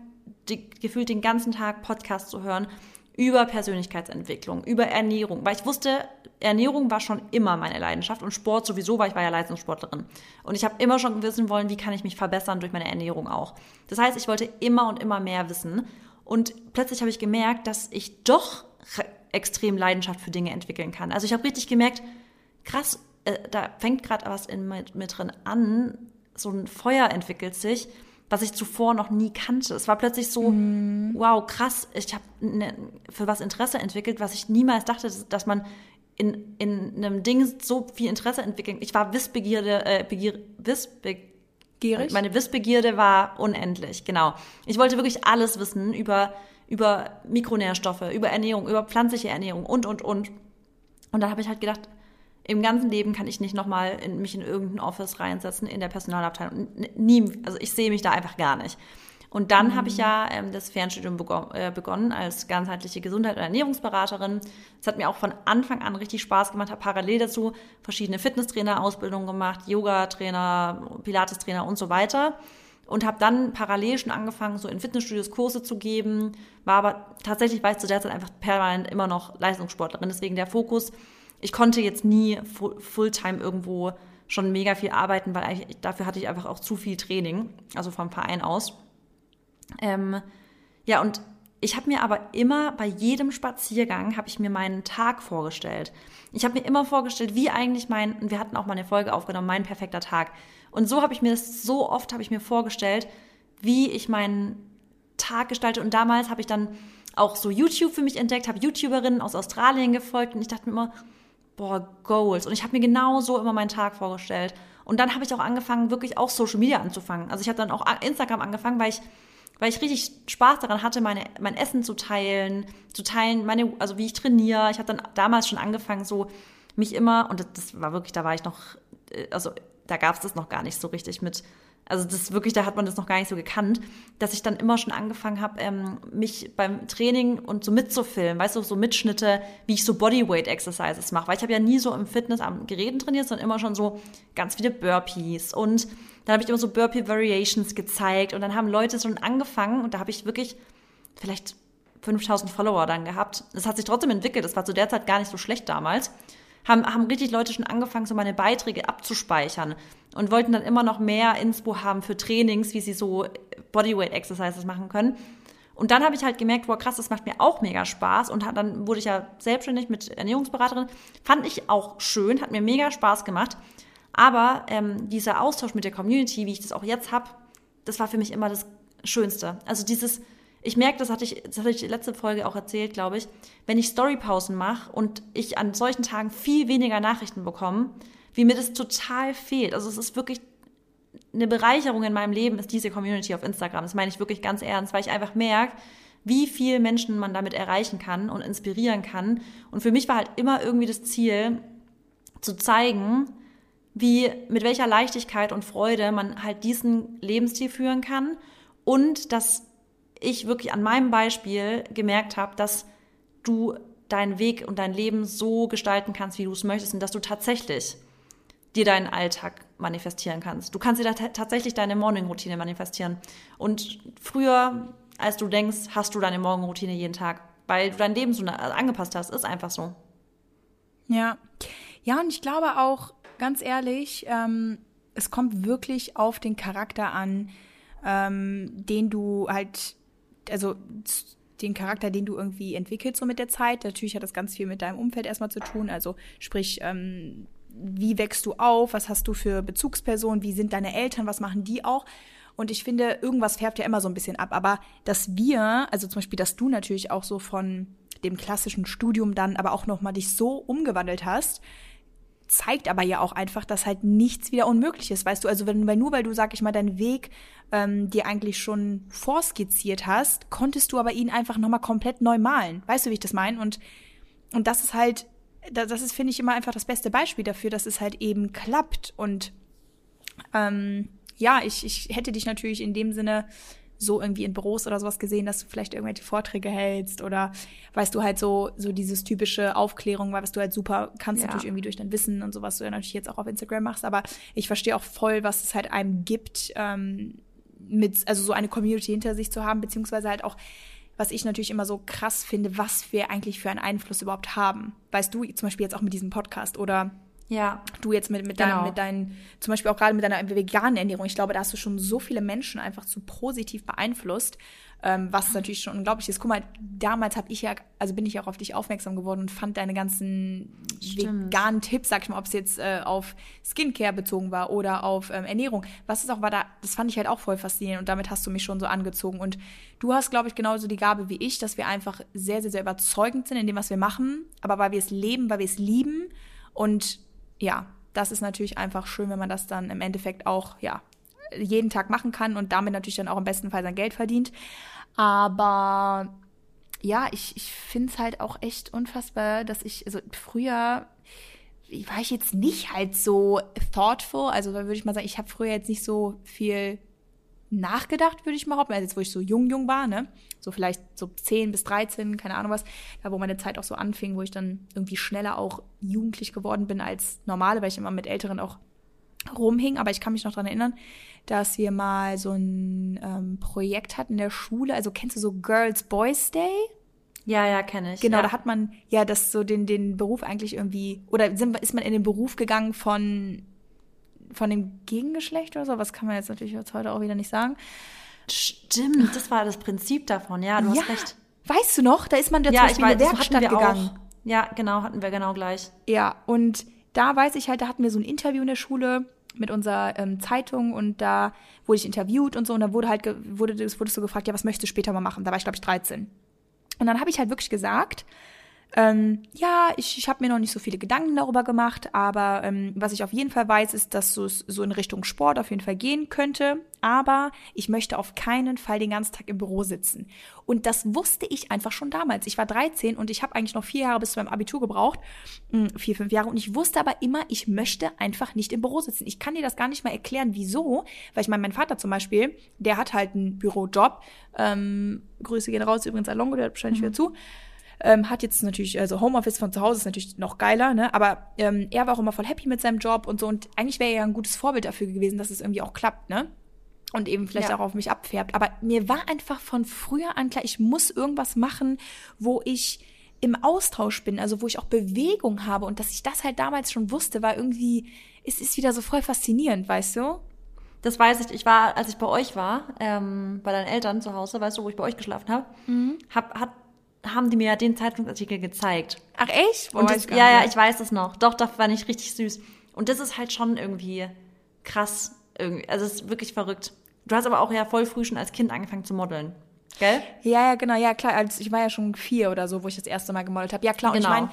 die, gefühlt den ganzen Tag Podcast zu hören über Persönlichkeitsentwicklung, über Ernährung, weil ich wusste, Ernährung war schon immer meine Leidenschaft und Sport sowieso, weil ich war ja Leistungssportlerin. Und ich habe immer schon wissen wollen, wie kann ich mich verbessern durch meine Ernährung auch. Das heißt, ich wollte immer und immer mehr wissen. Und plötzlich habe ich gemerkt, dass ich doch extrem Leidenschaft für Dinge entwickeln kann. Also ich habe richtig gemerkt, krass, äh, da fängt gerade was in mir, drin an, so ein Feuer entwickelt sich was ich zuvor noch nie kannte. Es war plötzlich so, mm. wow, krass, ich habe ne, für was Interesse entwickelt, was ich niemals dachte, dass man in, in einem Ding so viel Interesse entwickeln. Ich war Wissbegierde, äh, Begier, Wissbegierig. Meine Wissbegierde war unendlich, genau. Ich wollte wirklich alles wissen über, über Mikronährstoffe, über Ernährung, über pflanzliche Ernährung und, und, und. Und da habe ich halt gedacht, im ganzen Leben kann ich nicht nochmal in, mich in irgendein Office reinsetzen in der Personalabteilung. Nie, also ich sehe mich da einfach gar nicht. Und dann mhm. habe ich ja ähm, das Fernstudium begon äh, begonnen als ganzheitliche Gesundheit- und Ernährungsberaterin. Es hat mir auch von Anfang an richtig Spaß gemacht, habe parallel dazu verschiedene Fitnesstrainer-Ausbildungen gemacht, Yoga-Trainer, Pilates-Trainer und so weiter. Und habe dann parallel schon angefangen, so in Fitnessstudios Kurse zu geben, war aber tatsächlich, war ich zu der Zeit einfach permanent immer noch Leistungssportlerin. Deswegen der Fokus ich konnte jetzt nie Fulltime irgendwo schon mega viel arbeiten, weil dafür hatte ich einfach auch zu viel Training, also vom Verein aus. Ähm, ja, und ich habe mir aber immer bei jedem Spaziergang habe ich mir meinen Tag vorgestellt. Ich habe mir immer vorgestellt, wie eigentlich mein, und wir hatten auch mal eine Folge aufgenommen, mein perfekter Tag. Und so habe ich mir das, so oft habe ich mir vorgestellt, wie ich meinen Tag gestalte. Und damals habe ich dann auch so YouTube für mich entdeckt, habe YouTuberinnen aus Australien gefolgt und ich dachte mir immer, boah, Goals. Und ich habe mir genau so immer meinen Tag vorgestellt. Und dann habe ich auch angefangen, wirklich auch Social Media anzufangen. Also ich habe dann auch Instagram angefangen, weil ich, weil ich richtig Spaß daran hatte, meine, mein Essen zu teilen, zu teilen, meine, also wie ich trainiere. Ich habe dann damals schon angefangen, so mich immer, und das, war wirklich, da war ich noch, äh, also da gab es das noch gar nicht so richtig mit also das wirklich, da hat man das noch gar nicht so gekannt, dass ich dann immer schon angefangen habe, ähm, mich beim Training und so mitzufilmen, weißt du, so Mitschnitte, wie ich so Bodyweight Exercises mache, weil ich habe ja nie so im Fitness am Geräten trainiert, sondern immer schon so ganz viele Burpees. Und dann habe ich immer so Burpee Variations gezeigt. Und dann haben Leute schon angefangen und da habe ich wirklich vielleicht 5000 Follower dann gehabt. Das hat sich trotzdem entwickelt, das war zu der Zeit gar nicht so schlecht damals haben, haben richtig Leute schon angefangen, so meine Beiträge abzuspeichern und wollten dann immer noch mehr Inspo haben für Trainings, wie sie so Bodyweight Exercises machen können. Und dann habe ich halt gemerkt, wow, krass, das macht mir auch mega Spaß. Und dann wurde ich ja selbstständig mit Ernährungsberaterin. Fand ich auch schön, hat mir mega Spaß gemacht. Aber ähm, dieser Austausch mit der Community, wie ich das auch jetzt habe, das war für mich immer das Schönste. Also dieses, ich merke, das hatte ich, das hatte ich letzte Folge auch erzählt, glaube ich, wenn ich Storypausen mache und ich an solchen Tagen viel weniger Nachrichten bekomme, wie mir das total fehlt. Also es ist wirklich eine Bereicherung in meinem Leben, ist diese Community auf Instagram. Das meine ich wirklich ganz ernst, weil ich einfach merke, wie viel Menschen man damit erreichen kann und inspirieren kann. Und für mich war halt immer irgendwie das Ziel, zu zeigen, wie, mit welcher Leichtigkeit und Freude man halt diesen Lebensstil führen kann und dass ich wirklich an meinem Beispiel gemerkt habe, dass du deinen Weg und dein Leben so gestalten kannst, wie du es möchtest und dass du tatsächlich dir deinen Alltag manifestieren kannst. Du kannst dir tatsächlich deine Morning-Routine manifestieren. Und früher, als du denkst, hast du deine Morgenroutine jeden Tag, weil du dein Leben so angepasst hast. Ist einfach so. Ja. Ja, und ich glaube auch, ganz ehrlich, ähm, es kommt wirklich auf den Charakter an, ähm, den du halt also den Charakter, den du irgendwie entwickelst so mit der Zeit. Natürlich hat das ganz viel mit deinem Umfeld erstmal zu tun. Also sprich, ähm, wie wächst du auf? Was hast du für Bezugspersonen? Wie sind deine Eltern? Was machen die auch? Und ich finde, irgendwas färbt ja immer so ein bisschen ab. Aber dass wir, also zum Beispiel, dass du natürlich auch so von dem klassischen Studium dann aber auch nochmal dich so umgewandelt hast, zeigt aber ja auch einfach, dass halt nichts wieder unmöglich ist, weißt du? Also wenn, weil nur weil du, sag ich mal, deinen Weg ähm, dir eigentlich schon vorskizziert hast, konntest du aber ihn einfach nochmal komplett neu malen. Weißt du, wie ich das meine? Und, und das ist halt, das ist, finde ich, immer einfach das beste Beispiel dafür, dass es halt eben klappt. Und ähm, ja, ich, ich hätte dich natürlich in dem Sinne so irgendwie in Büros oder sowas gesehen, dass du vielleicht irgendwelche Vorträge hältst oder weißt du halt so, so dieses typische Aufklärung, was du halt super kannst, ja. natürlich irgendwie durch dein Wissen und so, was du ja natürlich jetzt auch auf Instagram machst, aber ich verstehe auch voll, was es halt einem gibt, ähm, mit, also so eine Community hinter sich zu haben, beziehungsweise halt auch was ich natürlich immer so krass finde, was wir eigentlich für einen Einfluss überhaupt haben. Weißt du, zum Beispiel jetzt auch mit diesem Podcast oder ja. Du jetzt mit, mit, genau. deinen, mit deinen, zum Beispiel auch gerade mit deiner veganen Ernährung. Ich glaube, da hast du schon so viele Menschen einfach zu positiv beeinflusst, ähm, was natürlich schon unglaublich ist. Guck mal, damals habe ich ja, also bin ich auch auf dich aufmerksam geworden und fand deine ganzen Stimmt. veganen Tipps, sag ich mal, ob es jetzt äh, auf Skincare bezogen war oder auf ähm, Ernährung. Was es auch war, da, das fand ich halt auch voll faszinierend und damit hast du mich schon so angezogen. Und du hast, glaube ich, genauso die Gabe wie ich, dass wir einfach sehr, sehr, sehr überzeugend sind in dem, was wir machen, aber weil wir es leben, weil wir es lieben und ja, das ist natürlich einfach schön, wenn man das dann im Endeffekt auch, ja, jeden Tag machen kann und damit natürlich dann auch im besten Fall sein Geld verdient. Aber ja, ich, ich finde es halt auch echt unfassbar, dass ich, also früher war ich jetzt nicht halt so thoughtful, also da würde ich mal sagen, ich habe früher jetzt nicht so viel nachgedacht, würde ich mal hoffen. Also jetzt, wo ich so jung, jung war, ne? So vielleicht so 10 bis 13, keine Ahnung was. Da, wo meine Zeit auch so anfing, wo ich dann irgendwie schneller auch jugendlich geworden bin als normale, weil ich immer mit Älteren auch rumhing. Aber ich kann mich noch dran erinnern, dass wir mal so ein ähm, Projekt hatten in der Schule. Also kennst du so Girls Boys Day? Ja, ja, kenne ich. Genau, ja. da hat man ja das so den, den Beruf eigentlich irgendwie, oder sind, ist man in den Beruf gegangen von von dem Gegengeschlecht oder so, was kann man jetzt natürlich jetzt heute auch wieder nicht sagen. Stimmt, das war das Prinzip davon. Ja, du ja. hast recht. Weißt du noch? Da ist man ja, zum Beispiel in eine Werkstatt gegangen. auch. Ja, genau, hatten wir genau gleich. Ja, und da weiß ich halt, da hatten wir so ein Interview in der Schule mit unserer ähm, Zeitung und da wurde ich interviewt und so und da wurde halt wurde das wurde so gefragt, ja, was möchtest du später mal machen? Da war ich glaube ich 13. Und dann habe ich halt wirklich gesagt, ähm, ja, ich, ich habe mir noch nicht so viele Gedanken darüber gemacht, aber ähm, was ich auf jeden Fall weiß, ist, dass so, so in Richtung Sport auf jeden Fall gehen könnte. Aber ich möchte auf keinen Fall den ganzen Tag im Büro sitzen. Und das wusste ich einfach schon damals. Ich war 13 und ich habe eigentlich noch vier Jahre bis zu meinem Abitur gebraucht. Hm, Vier, fünf Jahre. Und ich wusste aber immer, ich möchte einfach nicht im Büro sitzen. Ich kann dir das gar nicht mal erklären, wieso. Weil ich meine, mein Vater zum Beispiel, der hat halt einen Bürojob. Ähm, Grüße gehen raus übrigens an Longo, der hört wahrscheinlich wieder zu ähm, hat jetzt natürlich, also Homeoffice von zu Hause ist natürlich noch geiler, ne? Aber ähm, er war auch immer voll happy mit seinem Job und so. Und eigentlich wäre er ja ein gutes Vorbild dafür gewesen, dass es irgendwie auch klappt, ne? Und eben vielleicht Ja. auch auf mich abfärbt. Aber mir war einfach von früher an klar, ich muss irgendwas machen, wo ich im Austausch bin, also wo ich auch Bewegung habe. Und dass ich das halt damals schon wusste, war irgendwie, es ist wieder so voll faszinierend, weißt du? Das weiß ich. Ich war, als ich bei euch war, ähm, bei deinen Eltern zu Hause, weißt du, wo ich bei euch geschlafen habe, Mhm. hab, hat, haben die mir ja den Zeitungsartikel gezeigt. Ach echt? Und das, ja, ja, nicht. ich weiß das noch. Doch, doch, fand ich richtig süß. Und das ist halt schon irgendwie krass. Irgendwie. Also es ist wirklich verrückt. Du hast aber auch ja voll früh schon als Kind angefangen zu modeln. Gell? Ja, ja, genau, ja klar. Also ich war ja schon vier oder so, wo ich das erste Mal gemodelt habe. Ja klar, und Genau. ich meine,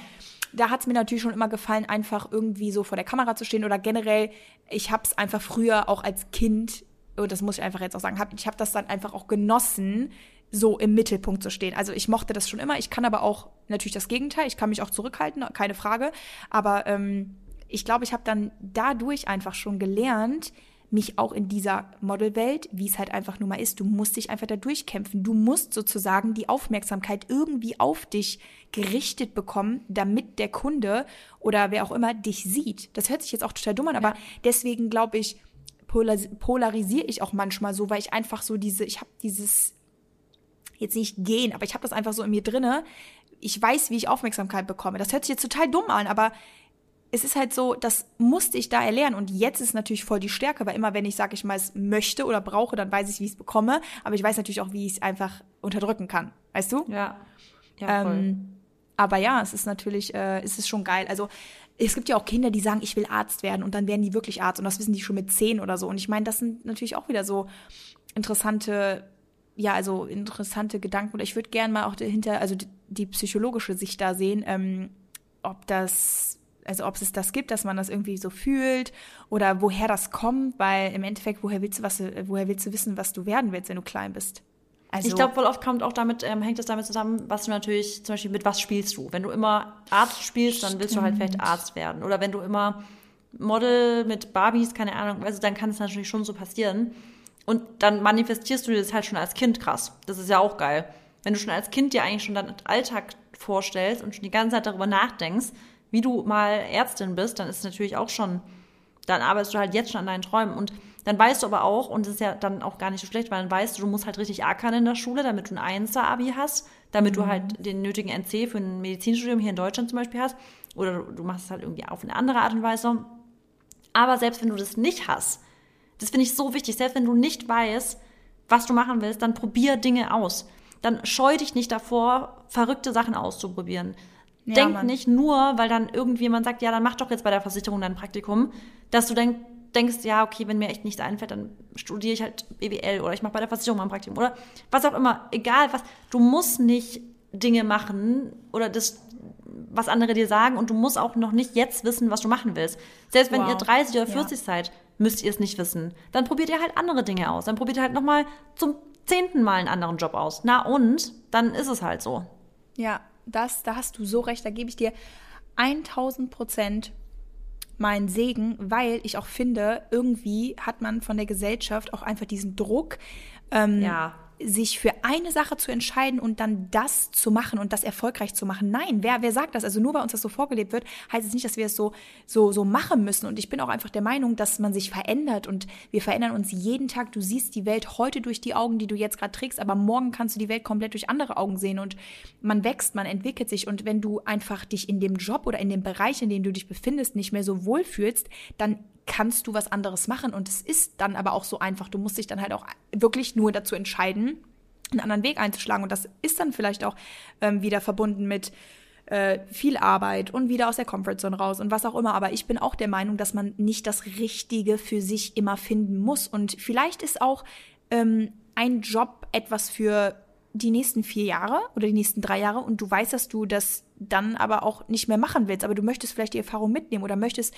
da hat es mir natürlich schon immer gefallen, einfach irgendwie so vor der Kamera zu stehen oder generell, ich habe es einfach früher auch als Kind, und das muss ich einfach jetzt auch sagen, hab, ich habe das dann einfach auch genossen, so im Mittelpunkt zu stehen. Also ich mochte das schon immer. Ich kann aber auch natürlich das Gegenteil. Ich kann mich auch zurückhalten, keine Frage. Aber ähm, ich glaube, ich habe dann dadurch einfach schon gelernt, mich auch in dieser Modelwelt, wie es halt einfach nur mal ist, du musst dich einfach da durchkämpfen. Du musst sozusagen die Aufmerksamkeit irgendwie auf dich gerichtet bekommen, damit der Kunde oder wer auch immer dich sieht. Das hört sich jetzt auch total dumm an, aber deswegen glaube ich, polaris polarisiere ich auch manchmal so, weil ich einfach so diese, ich habe dieses jetzt nicht gehen, aber ich habe das einfach so in mir drinne. Ich weiß, wie ich Aufmerksamkeit bekomme. Das hört sich jetzt total dumm an, aber es ist halt so, das musste ich da erlernen und jetzt ist natürlich voll die Stärke, weil immer wenn ich sage, ich mal es möchte oder brauche, dann weiß ich, wie ich es bekomme, aber ich weiß natürlich auch, wie ich es einfach unterdrücken kann, weißt du? Ja. Ja, voll. Ähm, aber ja, es ist natürlich, äh, es ist schon geil. Also es gibt ja auch Kinder, die sagen, ich will Arzt werden und dann werden die wirklich Arzt und das wissen die schon mit zehn oder so. Und ich meine, das sind natürlich auch wieder so interessante, ja, also interessante Gedanken. Oder ich würde gerne mal auch dahinter, also die, die psychologische Sicht da sehen, ähm, ob das, also ob es das gibt, dass man das irgendwie so fühlt oder woher das kommt, weil im Endeffekt, woher willst du was, woher willst du wissen, was du werden willst, wenn du klein bist? Also, Ich glaube, voll oft kommt auch damit, ähm, hängt es damit zusammen, was du natürlich, zum Beispiel mit was spielst du. Wenn du immer Arzt spielst, dann willst du halt vielleicht Arzt werden. Oder wenn du immer Model mit Barbies, keine Ahnung, also dann kann es natürlich schon so passieren. Und dann manifestierst du dir das halt schon als Kind krass. Das ist ja auch geil. Wenn du schon als Kind dir eigentlich schon deinen Alltag vorstellst und schon die ganze Zeit darüber nachdenkst, wie du mal Ärztin bist, dann ist es natürlich auch schon dann arbeitest du halt jetzt schon an deinen Träumen. Und dann weißt du aber auch, und das ist ja dann auch gar nicht so schlecht, weil dann weißt du, du musst halt richtig ackern in der Schule, damit du ein 1er-Abi hast, damit du halt den nötigen NC für ein Medizinstudium hier in Deutschland zum Beispiel hast. Oder du machst es halt irgendwie auf eine andere Art und Weise. Aber selbst wenn du das nicht hast, das finde ich so wichtig, selbst wenn du nicht weißt, was du machen willst, dann probier Dinge aus. Dann scheu dich nicht davor, verrückte Sachen auszuprobieren. Ja, Denk Mann. nicht nur, weil dann irgendjemand sagt, ja, dann mach doch jetzt bei der Versicherung dein Praktikum, dass du denk, denkst, ja, okay, wenn mir echt nichts einfällt, dann studiere ich halt BWL oder ich mache bei der Versicherung mal ein Praktikum oder was auch immer, egal was. Du musst nicht Dinge machen oder das, was andere dir sagen und du musst auch noch nicht jetzt wissen, was du machen willst. Selbst wenn Wow. ihr 30 oder Ja. 40 seid, müsst ihr es nicht wissen. Dann probiert ihr halt andere Dinge aus. Dann probiert ihr halt nochmal zum zehnten Mal einen anderen Job aus. Na und? Dann ist es halt so. Ja, das, da hast du so recht, da gebe ich dir 1000 Prozent meinen Segen, weil ich auch finde, irgendwie hat man von der Gesellschaft auch einfach diesen Druck, ähm, Ja. Sich für eine Sache zu entscheiden und dann das zu machen und das erfolgreich zu machen. Nein, wer, wer sagt das? Also nur weil uns das so vorgelebt wird, heißt es nicht, dass wir es so, so, so machen müssen. Und ich bin auch einfach der Meinung, dass man sich verändert und wir verändern uns jeden Tag. Du siehst die Welt heute durch die Augen, die du jetzt gerade trägst, aber morgen kannst du die Welt komplett durch andere Augen sehen und man wächst, man entwickelt sich und wenn du einfach dich in dem Job oder in dem Bereich, in dem du dich befindest, nicht mehr so wohlfühlst, dann kannst du was anderes machen. Und es ist dann aber auch so einfach. Du musst dich dann halt auch wirklich nur dazu entscheiden, einen anderen Weg einzuschlagen. Und das ist dann vielleicht auch ähm, wieder verbunden mit äh, viel Arbeit und wieder aus der Comfortzone raus und was auch immer. Aber ich bin auch der Meinung, dass man nicht das Richtige für sich immer finden muss. Und vielleicht ist auch ähm, ein Job etwas für die nächsten vier Jahre oder die nächsten drei Jahre und du weißt, dass du das dann aber auch nicht mehr machen willst, aber du möchtest vielleicht die Erfahrung mitnehmen oder möchtest,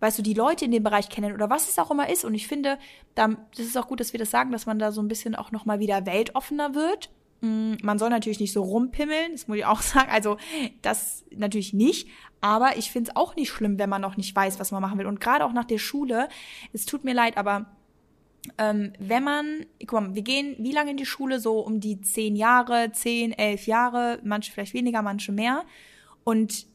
weißt du, die Leute in dem Bereich kennen oder was es auch immer ist. Und ich finde, da, das ist auch gut, dass wir das sagen, dass man da so ein bisschen auch nochmal wieder weltoffener wird. Mm, man soll natürlich nicht so rumpimmeln, das muss ich auch sagen. Also das natürlich nicht. Aber ich finde es auch nicht schlimm, wenn man noch nicht weiß, was man machen will. Und gerade auch nach der Schule, es tut mir leid, aber ähm, wenn man, guck mal, wir gehen wie lange in die Schule? So um die zehn Jahre, zehn, elf Jahre, manche vielleicht weniger, manche mehr. Und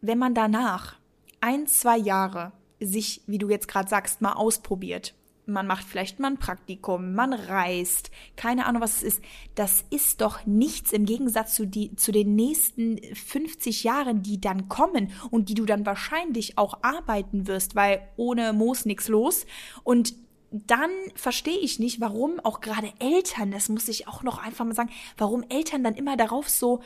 wenn man danach ein, zwei Jahre sich, wie du jetzt gerade sagst, mal ausprobiert, man macht vielleicht mal ein Praktikum, man reist, keine Ahnung, was es ist. Das ist doch nichts im Gegensatz zu, die, zu den nächsten 50 Jahren, die dann kommen und die du dann wahrscheinlich auch arbeiten wirst, weil ohne Moos nichts los. Und dann verstehe ich nicht, warum auch gerade Eltern, das muss ich auch noch einfach mal sagen, warum Eltern dann immer darauf so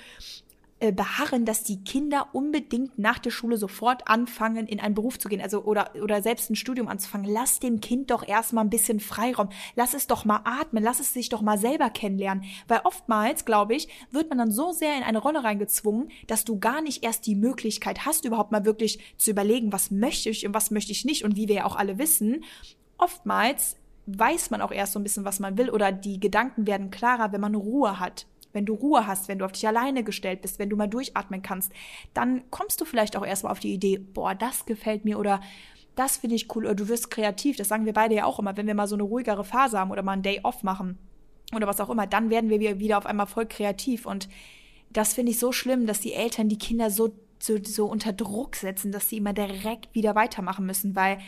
äh, beharren, dass die Kinder unbedingt nach der Schule sofort anfangen, in einen Beruf zu gehen, also oder, oder selbst ein Studium anzufangen. Lass dem Kind doch erstmal ein bisschen Freiraum. Lass es doch mal atmen, lass es sich doch mal selber kennenlernen. Weil oftmals, glaube ich, wird man dann so sehr in eine Rolle reingezwungen, dass du gar nicht erst die Möglichkeit hast, überhaupt mal wirklich zu überlegen, was möchte ich und was möchte ich nicht. Und wie wir ja auch alle wissen, oftmals weiß man auch erst so ein bisschen, was man will oder die Gedanken werden klarer, wenn man Ruhe hat. Wenn du Ruhe hast, wenn du auf dich alleine gestellt bist, wenn du mal durchatmen kannst, dann kommst du vielleicht auch erstmal auf die Idee, boah, das gefällt mir oder das finde ich cool oder du wirst kreativ. Das sagen wir beide ja auch immer, wenn wir mal so eine ruhigere Phase haben oder mal einen Day off machen oder was auch immer, dann werden wir wieder auf einmal voll kreativ und das finde ich so schlimm, dass die Eltern die Kinder so, so, so unter Druck setzen, dass sie immer direkt wieder weitermachen müssen, weil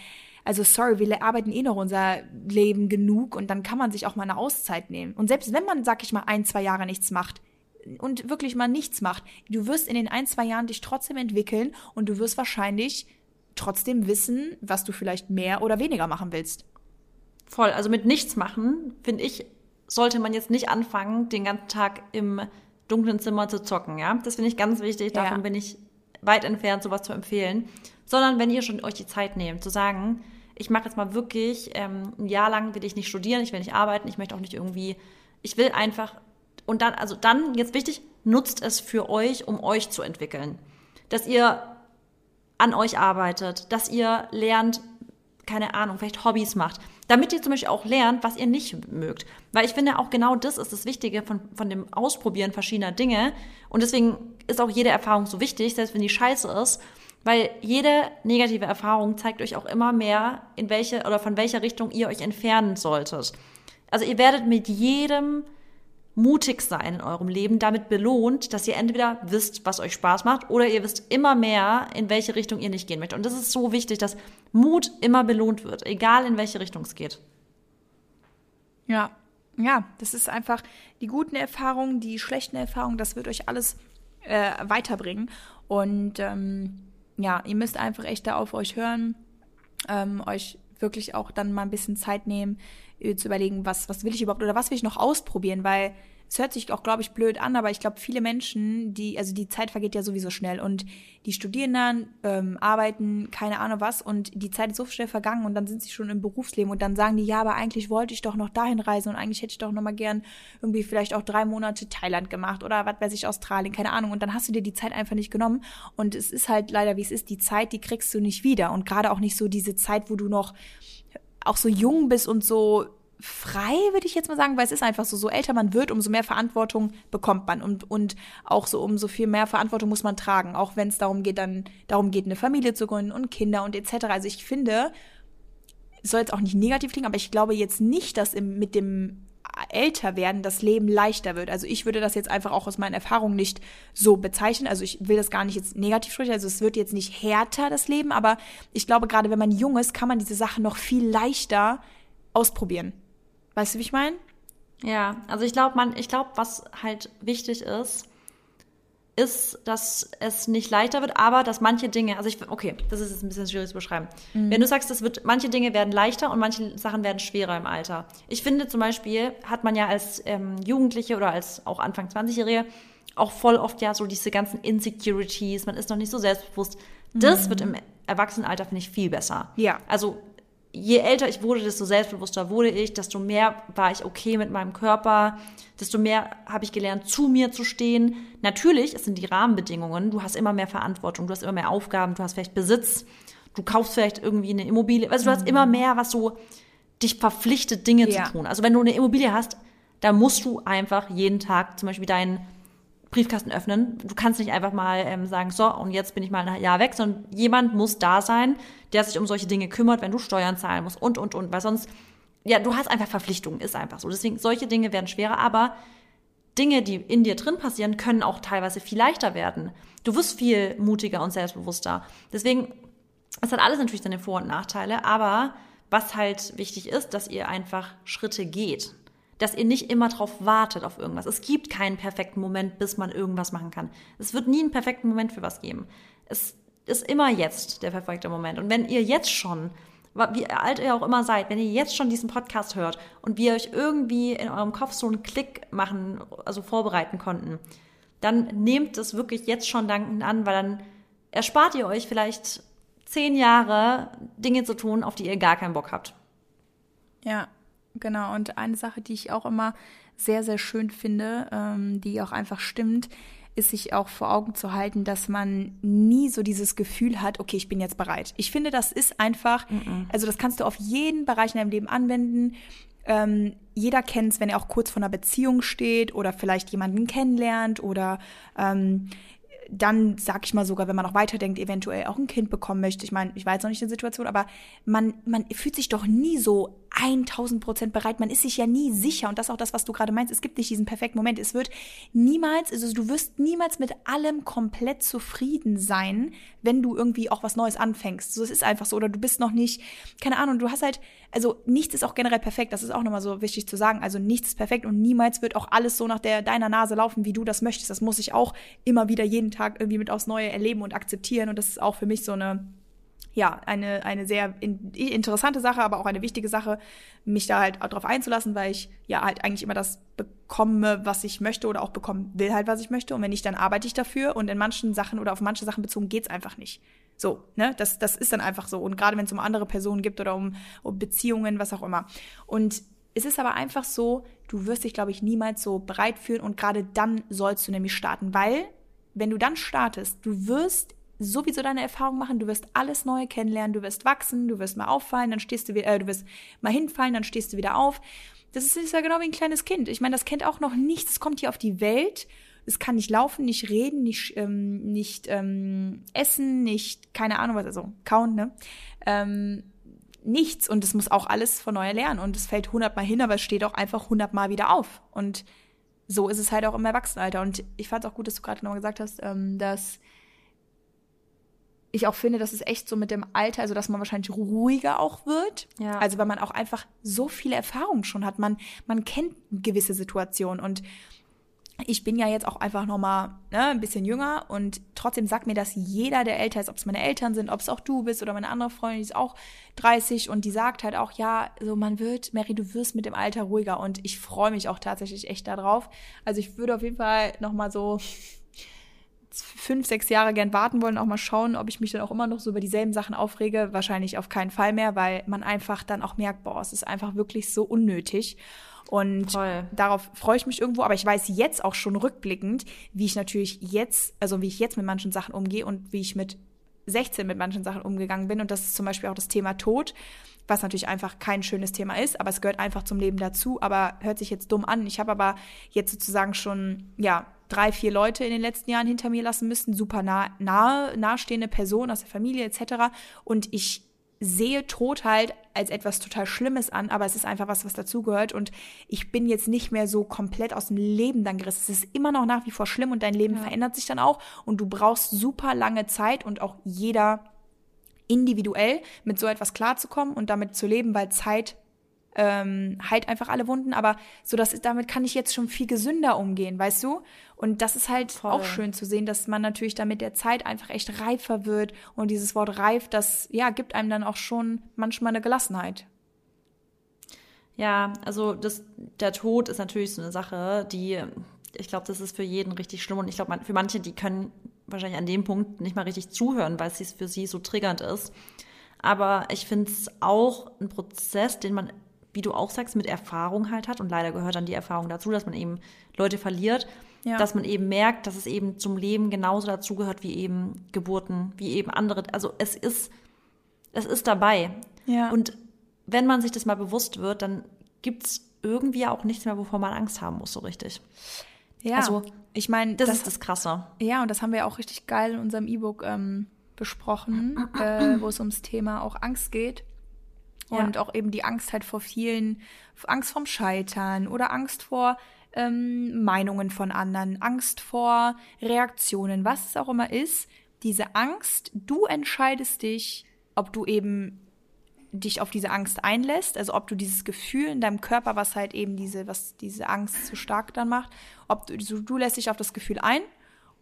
also sorry, wir arbeiten eh noch unser Leben genug und dann kann man sich auch mal eine Auszeit nehmen. Und selbst wenn man, sag ich mal, ein, zwei Jahre nichts macht, und wirklich mal nichts macht, du wirst in den ein, zwei Jahren dich trotzdem entwickeln und du wirst wahrscheinlich trotzdem wissen, was du vielleicht mehr oder weniger machen willst. Voll, also mit nichts machen, finde ich, sollte man jetzt nicht anfangen, den ganzen Tag im dunklen Zimmer zu zocken, ja? Das finde ich ganz wichtig, davon ja. bin ich weit entfernt, sowas zu empfehlen. Sondern wenn ihr schon euch die Zeit nehmt, zu sagen, ich mache jetzt mal wirklich, ähm, ein Jahr lang will ich nicht studieren, ich will nicht arbeiten, ich möchte auch nicht irgendwie, ich will einfach, und dann, also dann, jetzt wichtig, nutzt es für euch, um euch zu entwickeln. Dass ihr an euch arbeitet, dass ihr lernt, keine Ahnung, vielleicht Hobbys macht, damit ihr zum Beispiel auch lernt, was ihr nicht mögt. Weil ich finde, auch genau das ist das Wichtige von, von dem Ausprobieren verschiedener Dinge. Und deswegen ist auch jede Erfahrung so wichtig, selbst wenn die scheiße ist. Weil jede negative Erfahrung zeigt euch auch immer mehr, in welche oder von welcher Richtung ihr euch entfernen solltet. Also ihr werdet mit jedem mutig sein in eurem Leben damit belohnt, dass ihr entweder wisst, was euch Spaß macht, oder ihr wisst immer mehr, in welche Richtung ihr nicht gehen möchtet. Und das ist so wichtig, dass Mut immer belohnt wird, egal in welche Richtung es geht. Ja, ja, das ist einfach die guten Erfahrungen, die schlechten Erfahrungen, das wird euch alles äh, weiterbringen. Und ähm, ja, ihr müsst einfach echt da auf euch hören, ähm, euch wirklich auch dann mal ein bisschen Zeit nehmen, äh, zu überlegen, was, was will ich überhaupt oder was will ich noch ausprobieren, weil es hört sich auch, glaube ich, blöd an, aber ich glaube, viele Menschen, die, also die Zeit vergeht ja sowieso schnell und die studieren dann, ähm, arbeiten, keine Ahnung was und die Zeit ist so schnell vergangen und dann sind sie schon im Berufsleben und dann sagen die, ja, aber eigentlich wollte ich doch noch dahin reisen und eigentlich hätte ich doch noch mal gern irgendwie vielleicht auch drei Monate Thailand gemacht oder was weiß ich, Australien, keine Ahnung. Und dann hast du dir die Zeit einfach nicht genommen und es ist halt leider, wie es ist, die Zeit, die kriegst du nicht wieder. Und gerade auch nicht so diese Zeit, wo du noch auch so jung bist und so frei, würde ich jetzt mal sagen, weil es ist einfach so, so älter man wird, umso mehr Verantwortung bekommt man und, und auch so umso viel mehr Verantwortung muss man tragen, auch wenn es darum geht, dann darum geht, eine Familie zu gründen und Kinder und etc. Also ich finde, soll jetzt auch nicht negativ klingen, aber ich glaube jetzt nicht, dass im, mit dem Älterwerden das Leben leichter wird. Also ich würde das jetzt einfach auch aus meinen Erfahrungen nicht so bezeichnen. Also ich will das gar nicht jetzt negativ sprechen. Also es wird jetzt nicht härter, das Leben, aber ich glaube, gerade wenn man jung ist, kann man diese Sachen noch viel leichter ausprobieren. Weißt du, wie ich meine? Ja, also ich glaube, man, ich glaube, was halt wichtig ist, ist, dass es nicht leichter wird, aber dass manche Dinge, also ich, okay, das ist jetzt ein bisschen schwierig zu beschreiben. Mhm. Wenn du sagst, es wird, manche Dinge werden leichter und manche Sachen werden schwerer im Alter. Ich finde zum Beispiel, hat man ja als ähm, Jugendliche oder als auch Anfang 20-Jährige auch voll oft ja so diese ganzen Insecurities, man ist noch nicht so selbstbewusst. Das mhm. wird im Erwachsenenalter, finde ich, viel besser. Ja. Also je älter ich wurde, desto selbstbewusster wurde ich, desto mehr war ich okay mit meinem Körper, desto mehr habe ich gelernt, zu mir zu stehen. Natürlich, es sind die Rahmenbedingungen. Du hast immer mehr Verantwortung, du hast immer mehr Aufgaben, du hast vielleicht Besitz, du kaufst vielleicht irgendwie eine Immobilie. Also du hast immer mehr, was so dich verpflichtet, Dinge ja. zu tun. Also wenn du eine Immobilie hast, dann musst du einfach jeden Tag zum Beispiel deinen Briefkasten öffnen. Du kannst nicht einfach mal ähm, sagen, so, und jetzt bin ich mal ein Jahr weg, sondern jemand muss da sein, der sich um solche Dinge kümmert, wenn du Steuern zahlen musst und, und, und, weil sonst, ja, du hast einfach Verpflichtungen, ist einfach so. Deswegen, solche Dinge werden schwerer, aber Dinge, die in dir drin passieren, können auch teilweise viel leichter werden. Du wirst viel mutiger und selbstbewusster. Deswegen, es hat alles natürlich seine Vor- und Nachteile, aber was halt wichtig ist, dass ihr einfach Schritte geht dass ihr nicht immer drauf wartet auf irgendwas. Es gibt keinen perfekten Moment, bis man irgendwas machen kann. Es wird nie einen perfekten Moment für was geben. Es ist immer jetzt der perfekte Moment. Und wenn ihr jetzt schon, wie alt ihr auch immer seid, wenn ihr jetzt schon diesen Podcast hört und wir euch irgendwie in eurem Kopf so einen Klick machen, also vorbereiten konnten, dann nehmt es wirklich jetzt schon dankend an, weil dann erspart ihr euch vielleicht zehn Jahre Dinge zu tun, auf die ihr gar keinen Bock habt. Ja, Genau, und eine Sache, die ich auch immer sehr, sehr schön finde, ähm, die auch einfach stimmt, ist sich auch vor Augen zu halten, dass man nie so dieses Gefühl hat, okay, ich bin jetzt bereit. Ich finde, das ist einfach, mm -mm. also das kannst du auf jeden Bereich in deinem Leben anwenden. Ähm, jeder kennt es, wenn er auch kurz vor einer Beziehung steht oder vielleicht jemanden kennenlernt oder ähm, dann, sag ich mal sogar, wenn man noch weiterdenkt, eventuell auch ein Kind bekommen möchte. Ich meine, ich jetzt noch nicht in der Situation, aber man, man fühlt sich doch nie so 1000 Prozent bereit. Man ist sich ja nie sicher. Und das ist auch das, was du gerade meinst. Es gibt nicht diesen perfekten Moment. Es wird niemals, also du wirst niemals mit allem komplett zufrieden sein, wenn du irgendwie auch was Neues anfängst. So, es ist einfach so. Oder du bist noch nicht, keine Ahnung, du hast halt, also nichts ist auch generell perfekt. Das ist auch nochmal so wichtig zu sagen. Also nichts ist perfekt und niemals wird auch alles so nach der, deiner Nase laufen, wie du das möchtest. Das muss ich auch immer wieder jeden Tag irgendwie mit aufs Neue erleben und akzeptieren. Und das ist auch für mich so eine, ja, eine, eine sehr in, interessante Sache, aber auch eine wichtige Sache, mich da halt darauf einzulassen, weil ich ja halt eigentlich immer das bekomme, was ich möchte oder auch bekommen will halt, was ich möchte. Und wenn nicht, dann arbeite ich dafür. Und in manchen Sachen oder auf manche Sachen bezogen geht's einfach nicht. So, ne? Das, das ist dann einfach so. Und gerade wenn es um andere Personen gibt oder um, um Beziehungen, was auch immer. Und es ist aber einfach so, du wirst dich, glaube ich, niemals so bereit fühlen und gerade dann sollst du nämlich starten, weil wenn du dann startest, du wirst sowieso deine Erfahrung machen, du wirst alles Neue kennenlernen, du wirst wachsen, du wirst mal auffallen, dann stehst du wieder, äh, du wirst mal hinfallen, dann stehst du wieder auf. Das ist, ist ja genau wie ein kleines Kind. Ich meine, das kennt auch noch nichts, es kommt hier auf die Welt, es kann nicht laufen, nicht reden, nicht, ähm, nicht ähm, essen, nicht, keine Ahnung was, also kauen, ne? Ähm, nichts. Und es muss auch alles von neu lernen und es fällt hundertmal hin, aber es steht auch einfach hundertmal wieder auf. Und so ist es halt auch im Erwachsenenalter. Und ich fand es auch gut, dass du gerade nochmal gesagt hast, ähm, dass ich auch finde, dass es echt so mit dem Alter, also dass man wahrscheinlich ruhiger auch wird. Ja. Also weil man auch einfach so viele Erfahrungen schon hat. Man, man kennt gewisse Situationen und ich bin ja jetzt auch einfach nochmal ne, ein bisschen jünger und trotzdem sagt mir das jeder, der älter ist, ob es meine Eltern sind, ob es auch du bist oder meine andere Freundin, die ist auch 30 und die sagt halt auch, ja, so man wird, Mary, du wirst mit dem Alter ruhiger und ich freue mich auch tatsächlich echt darauf. Also ich würde auf jeden Fall nochmal so fünf, sechs Jahre gern warten wollen, auch mal schauen, ob ich mich dann auch immer noch so über dieselben Sachen aufrege. Wahrscheinlich auf keinen Fall mehr, weil man einfach dann auch merkt, boah, es ist einfach wirklich so unnötig. Und Voll. darauf freue ich mich irgendwo, aber ich weiß jetzt auch schon rückblickend, wie ich natürlich jetzt, also wie ich jetzt mit manchen Sachen umgehe und wie ich mit 16 mit manchen Sachen umgegangen bin. Und das ist zum Beispiel auch das Thema Tod, was natürlich einfach kein schönes Thema ist, aber es gehört einfach zum Leben dazu. Aber hört sich jetzt dumm an. Ich habe aber jetzt sozusagen schon, ja, drei, vier Leute in den letzten Jahren hinter mir lassen müssen, super nah, nahe, nahestehende Personen aus der Familie etc. Und ich sehe Tod halt als etwas total Schlimmes an, aber es ist einfach was, was dazugehört und ich bin jetzt nicht mehr so komplett aus dem Leben dann gerissen. Es ist immer noch nach wie vor schlimm und dein Leben ja. verändert sich dann auch und du brauchst super lange Zeit und auch jeder individuell mit so etwas klarzukommen und damit zu leben, weil Zeit ähm, heilt einfach alle Wunden, aber so dass damit kann ich jetzt schon viel gesünder umgehen, weißt du? Und das ist halt Voll. auch schön zu sehen, dass man natürlich dann mit der Zeit einfach echt reifer wird und dieses Wort reif, das ja gibt einem dann auch schon manchmal eine Gelassenheit. Ja, also das, der Tod ist natürlich so eine Sache, die, ich glaube, das ist für jeden richtig schlimm und ich glaube, für manche, die können wahrscheinlich an dem Punkt nicht mal richtig zuhören, weil es für sie so triggernd ist. Aber ich finde es auch ein Prozess, den man wie du auch sagst, mit Erfahrung halt hat. Und leider gehört dann die Erfahrung dazu, dass man eben Leute verliert, ja. dass man eben merkt, dass es eben zum Leben genauso dazugehört wie eben Geburten, wie eben andere. Also es ist, es ist dabei. Ja. Und wenn man sich das mal bewusst wird, dann gibt es irgendwie auch nichts mehr, wovor man Angst haben muss, so richtig. Ja, also, ich meine, das, das, ist das Krasse. Ja, und das haben wir auch richtig geil in unserem E-Book ähm, besprochen, äh, wo es ums Thema auch Angst geht. Und ja. auch eben die Angst halt vor vielen, Angst vorm Scheitern oder Angst vor ähm, Meinungen von anderen, Angst vor Reaktionen, was es auch immer ist. Diese Angst, du entscheidest dich, ob du eben dich auf diese Angst einlässt, also ob du dieses Gefühl in deinem Körper, was halt eben diese, was diese Angst so stark dann macht, ob du, du lässt dich auf das Gefühl ein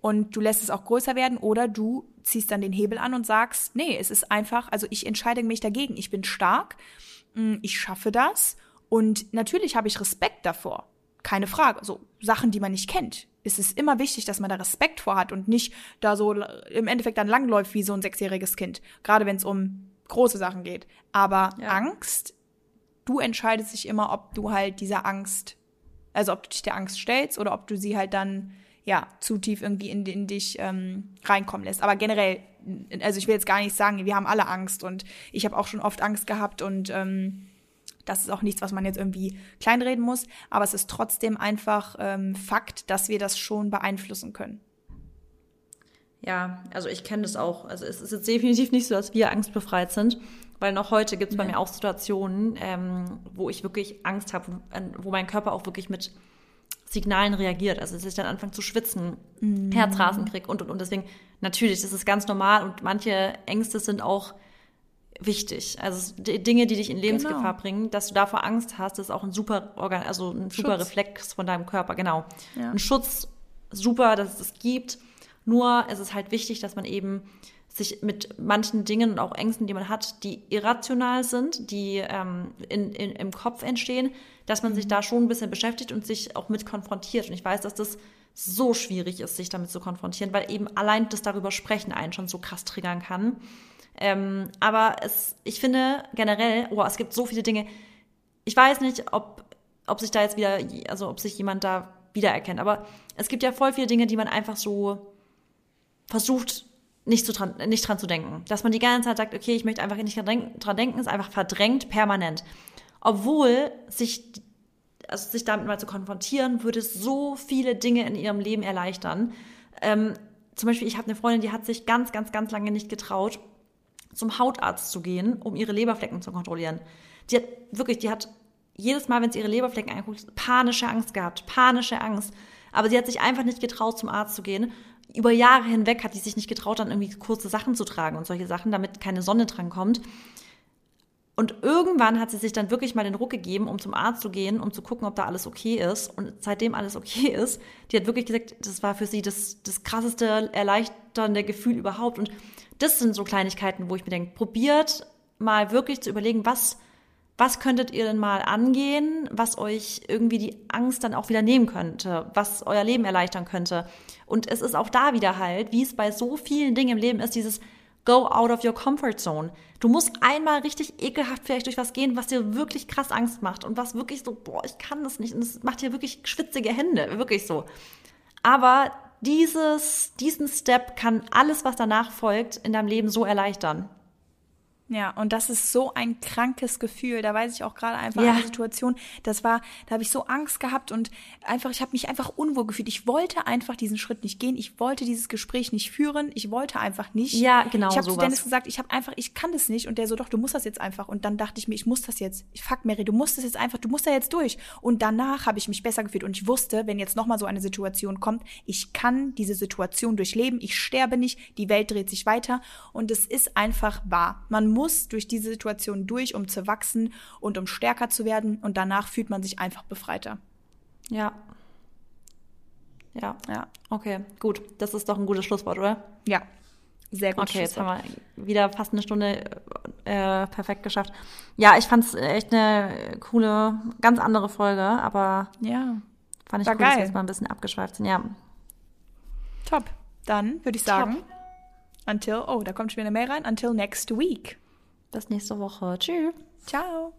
und du lässt es auch größer werden oder du ziehst dann den Hebel an und sagst, nee, es ist einfach, also ich entscheide mich dagegen, ich bin stark, mm, ich schaffe das und natürlich habe ich Respekt davor. Keine Frage. So Sachen, die man nicht kennt. Es ist immer wichtig, dass man da Respekt vor hat und nicht da so im Endeffekt dann langläuft wie so ein sechsjähriges Kind. Gerade wenn es um große Sachen geht. Aber ja. Angst, du entscheidest dich immer, ob du halt dieser Angst, also ob du dich der Angst stellst oder ob du sie halt dann ja, zu tief irgendwie in, in dich ähm, reinkommen lässt. Aber generell, also ich will jetzt gar nicht sagen, wir haben alle Angst und ich habe auch schon oft Angst gehabt und ähm, das ist auch nichts, was man jetzt irgendwie kleinreden muss, aber es ist trotzdem einfach ähm, Fakt, dass wir das schon beeinflussen können. Ja, also ich kenne das auch. Also es ist jetzt definitiv nicht so, dass wir angstbefreit sind, weil noch heute gibt es bei mir auch Situationen, ähm, wo ich wirklich Angst habe, wo mein Körper auch wirklich mit Signalen reagiert. Also dass ich dann anfange zu schwitzen, mhm. Herzrasen kriege und, und, und. Deswegen, natürlich, das ist ganz normal und manche Ängste sind auch wichtig. Also die Dinge, die dich in Lebensgefahr genau. bringen, dass du davor Angst hast, ist auch ein super Organ, also ein super Schutz. Reflex von deinem Körper, genau. Ja. Ein Schutz, super, dass es das gibt. Nur es ist halt wichtig, dass man eben sich mit manchen Dingen und auch Ängsten, die man hat, die irrational sind, die ähm, in, in, im Kopf entstehen, dass man sich da schon ein bisschen beschäftigt und sich auch mit konfrontiert. Und ich weiß, dass das so schwierig ist, sich damit zu konfrontieren, weil eben allein das darüber sprechen einen schon so krass triggern kann. Ähm, aber es, ich finde generell, oh, es gibt so viele Dinge. Ich weiß nicht, ob, ob sich da jetzt wieder, also ob sich jemand da wiedererkennt, aber es gibt ja voll viele Dinge, die man einfach so versucht nicht, so dran, nicht dran zu denken. Dass man die ganze Zeit sagt, okay, ich möchte einfach nicht dran denken, ist einfach verdrängt permanent. Obwohl sich, also sich damit mal zu konfrontieren, würde so viele Dinge in ihrem Leben erleichtern. Ähm, zum Beispiel, ich habe eine Freundin, die hat sich ganz, ganz, ganz lange nicht getraut, zum Hautarzt zu gehen, um ihre Leberflecken zu kontrollieren. Die hat wirklich, die hat jedes Mal, wenn sie ihre Leberflecken anguckt, panische Angst gehabt, panische Angst. Aber sie hat sich einfach nicht getraut, zum Arzt zu gehen über Jahre hinweg hat die sich nicht getraut, dann irgendwie kurze Sachen zu tragen und solche Sachen, damit keine Sonne dran kommt. Und irgendwann hat sie sich dann wirklich mal den Ruck gegeben, um zum Arzt zu gehen, um zu gucken, ob da alles okay ist. Und seitdem alles okay ist, die hat wirklich gesagt, das war für sie das, das krasseste, erleichternde Gefühl überhaupt. Und das sind so Kleinigkeiten, wo ich mir denke, probiert mal wirklich zu überlegen, was was könntet ihr denn mal angehen, was euch irgendwie die Angst dann auch wieder nehmen könnte, was euer Leben erleichtern könnte. Und es ist auch da wieder halt, wie es bei so vielen Dingen im Leben ist, dieses Go out of your comfort zone. Du musst einmal richtig ekelhaft vielleicht durch was gehen, was dir wirklich krass Angst macht und was wirklich so, boah, ich kann das nicht. Und es macht dir wirklich schwitzige Hände, wirklich so. Aber dieses, diesen Step kann alles, was danach folgt, in deinem Leben so erleichtern. Ja, und das ist so ein krankes Gefühl. Da weiß ich auch gerade einfach ja. eine Situation, das war, da habe ich so Angst gehabt und einfach, ich habe mich einfach unwohl gefühlt. Ich wollte einfach diesen Schritt nicht gehen. Ich wollte dieses Gespräch nicht führen. Ich wollte einfach nicht. Ja, genau. Ich habe zu Dennis gesagt, ich habe einfach, ich kann das nicht. Und der so, doch, du musst das jetzt einfach. Und dann dachte ich mir, ich muss das jetzt. Ich fuck Mary, du musst das jetzt einfach, du musst da jetzt durch. Und danach habe ich mich besser gefühlt und ich wusste, wenn jetzt nochmal so eine Situation kommt, ich kann diese Situation durchleben. Ich sterbe nicht. Die Welt dreht sich weiter. Und es ist einfach wahr. Man muss muss durch diese Situation durch, um zu wachsen und um stärker zu werden. Und danach fühlt man sich einfach befreiter. Ja. Ja. Ja. Okay, gut. Das ist doch ein gutes Schlusswort, oder? Ja. Sehr gut. Okay, jetzt haben wir wieder fast eine Stunde äh, perfekt geschafft. Ja, ich fand es echt eine coole, ganz andere Folge, aber Ja. fand ich War cool, dass wir geil. jetzt mal ein bisschen abgeschweift sind. Ja, Top. Dann würde ich sagen, until, oh, da kommt schon wieder eine Mail rein. Until next week. Bis nächste Woche. Tschüss. Ciao.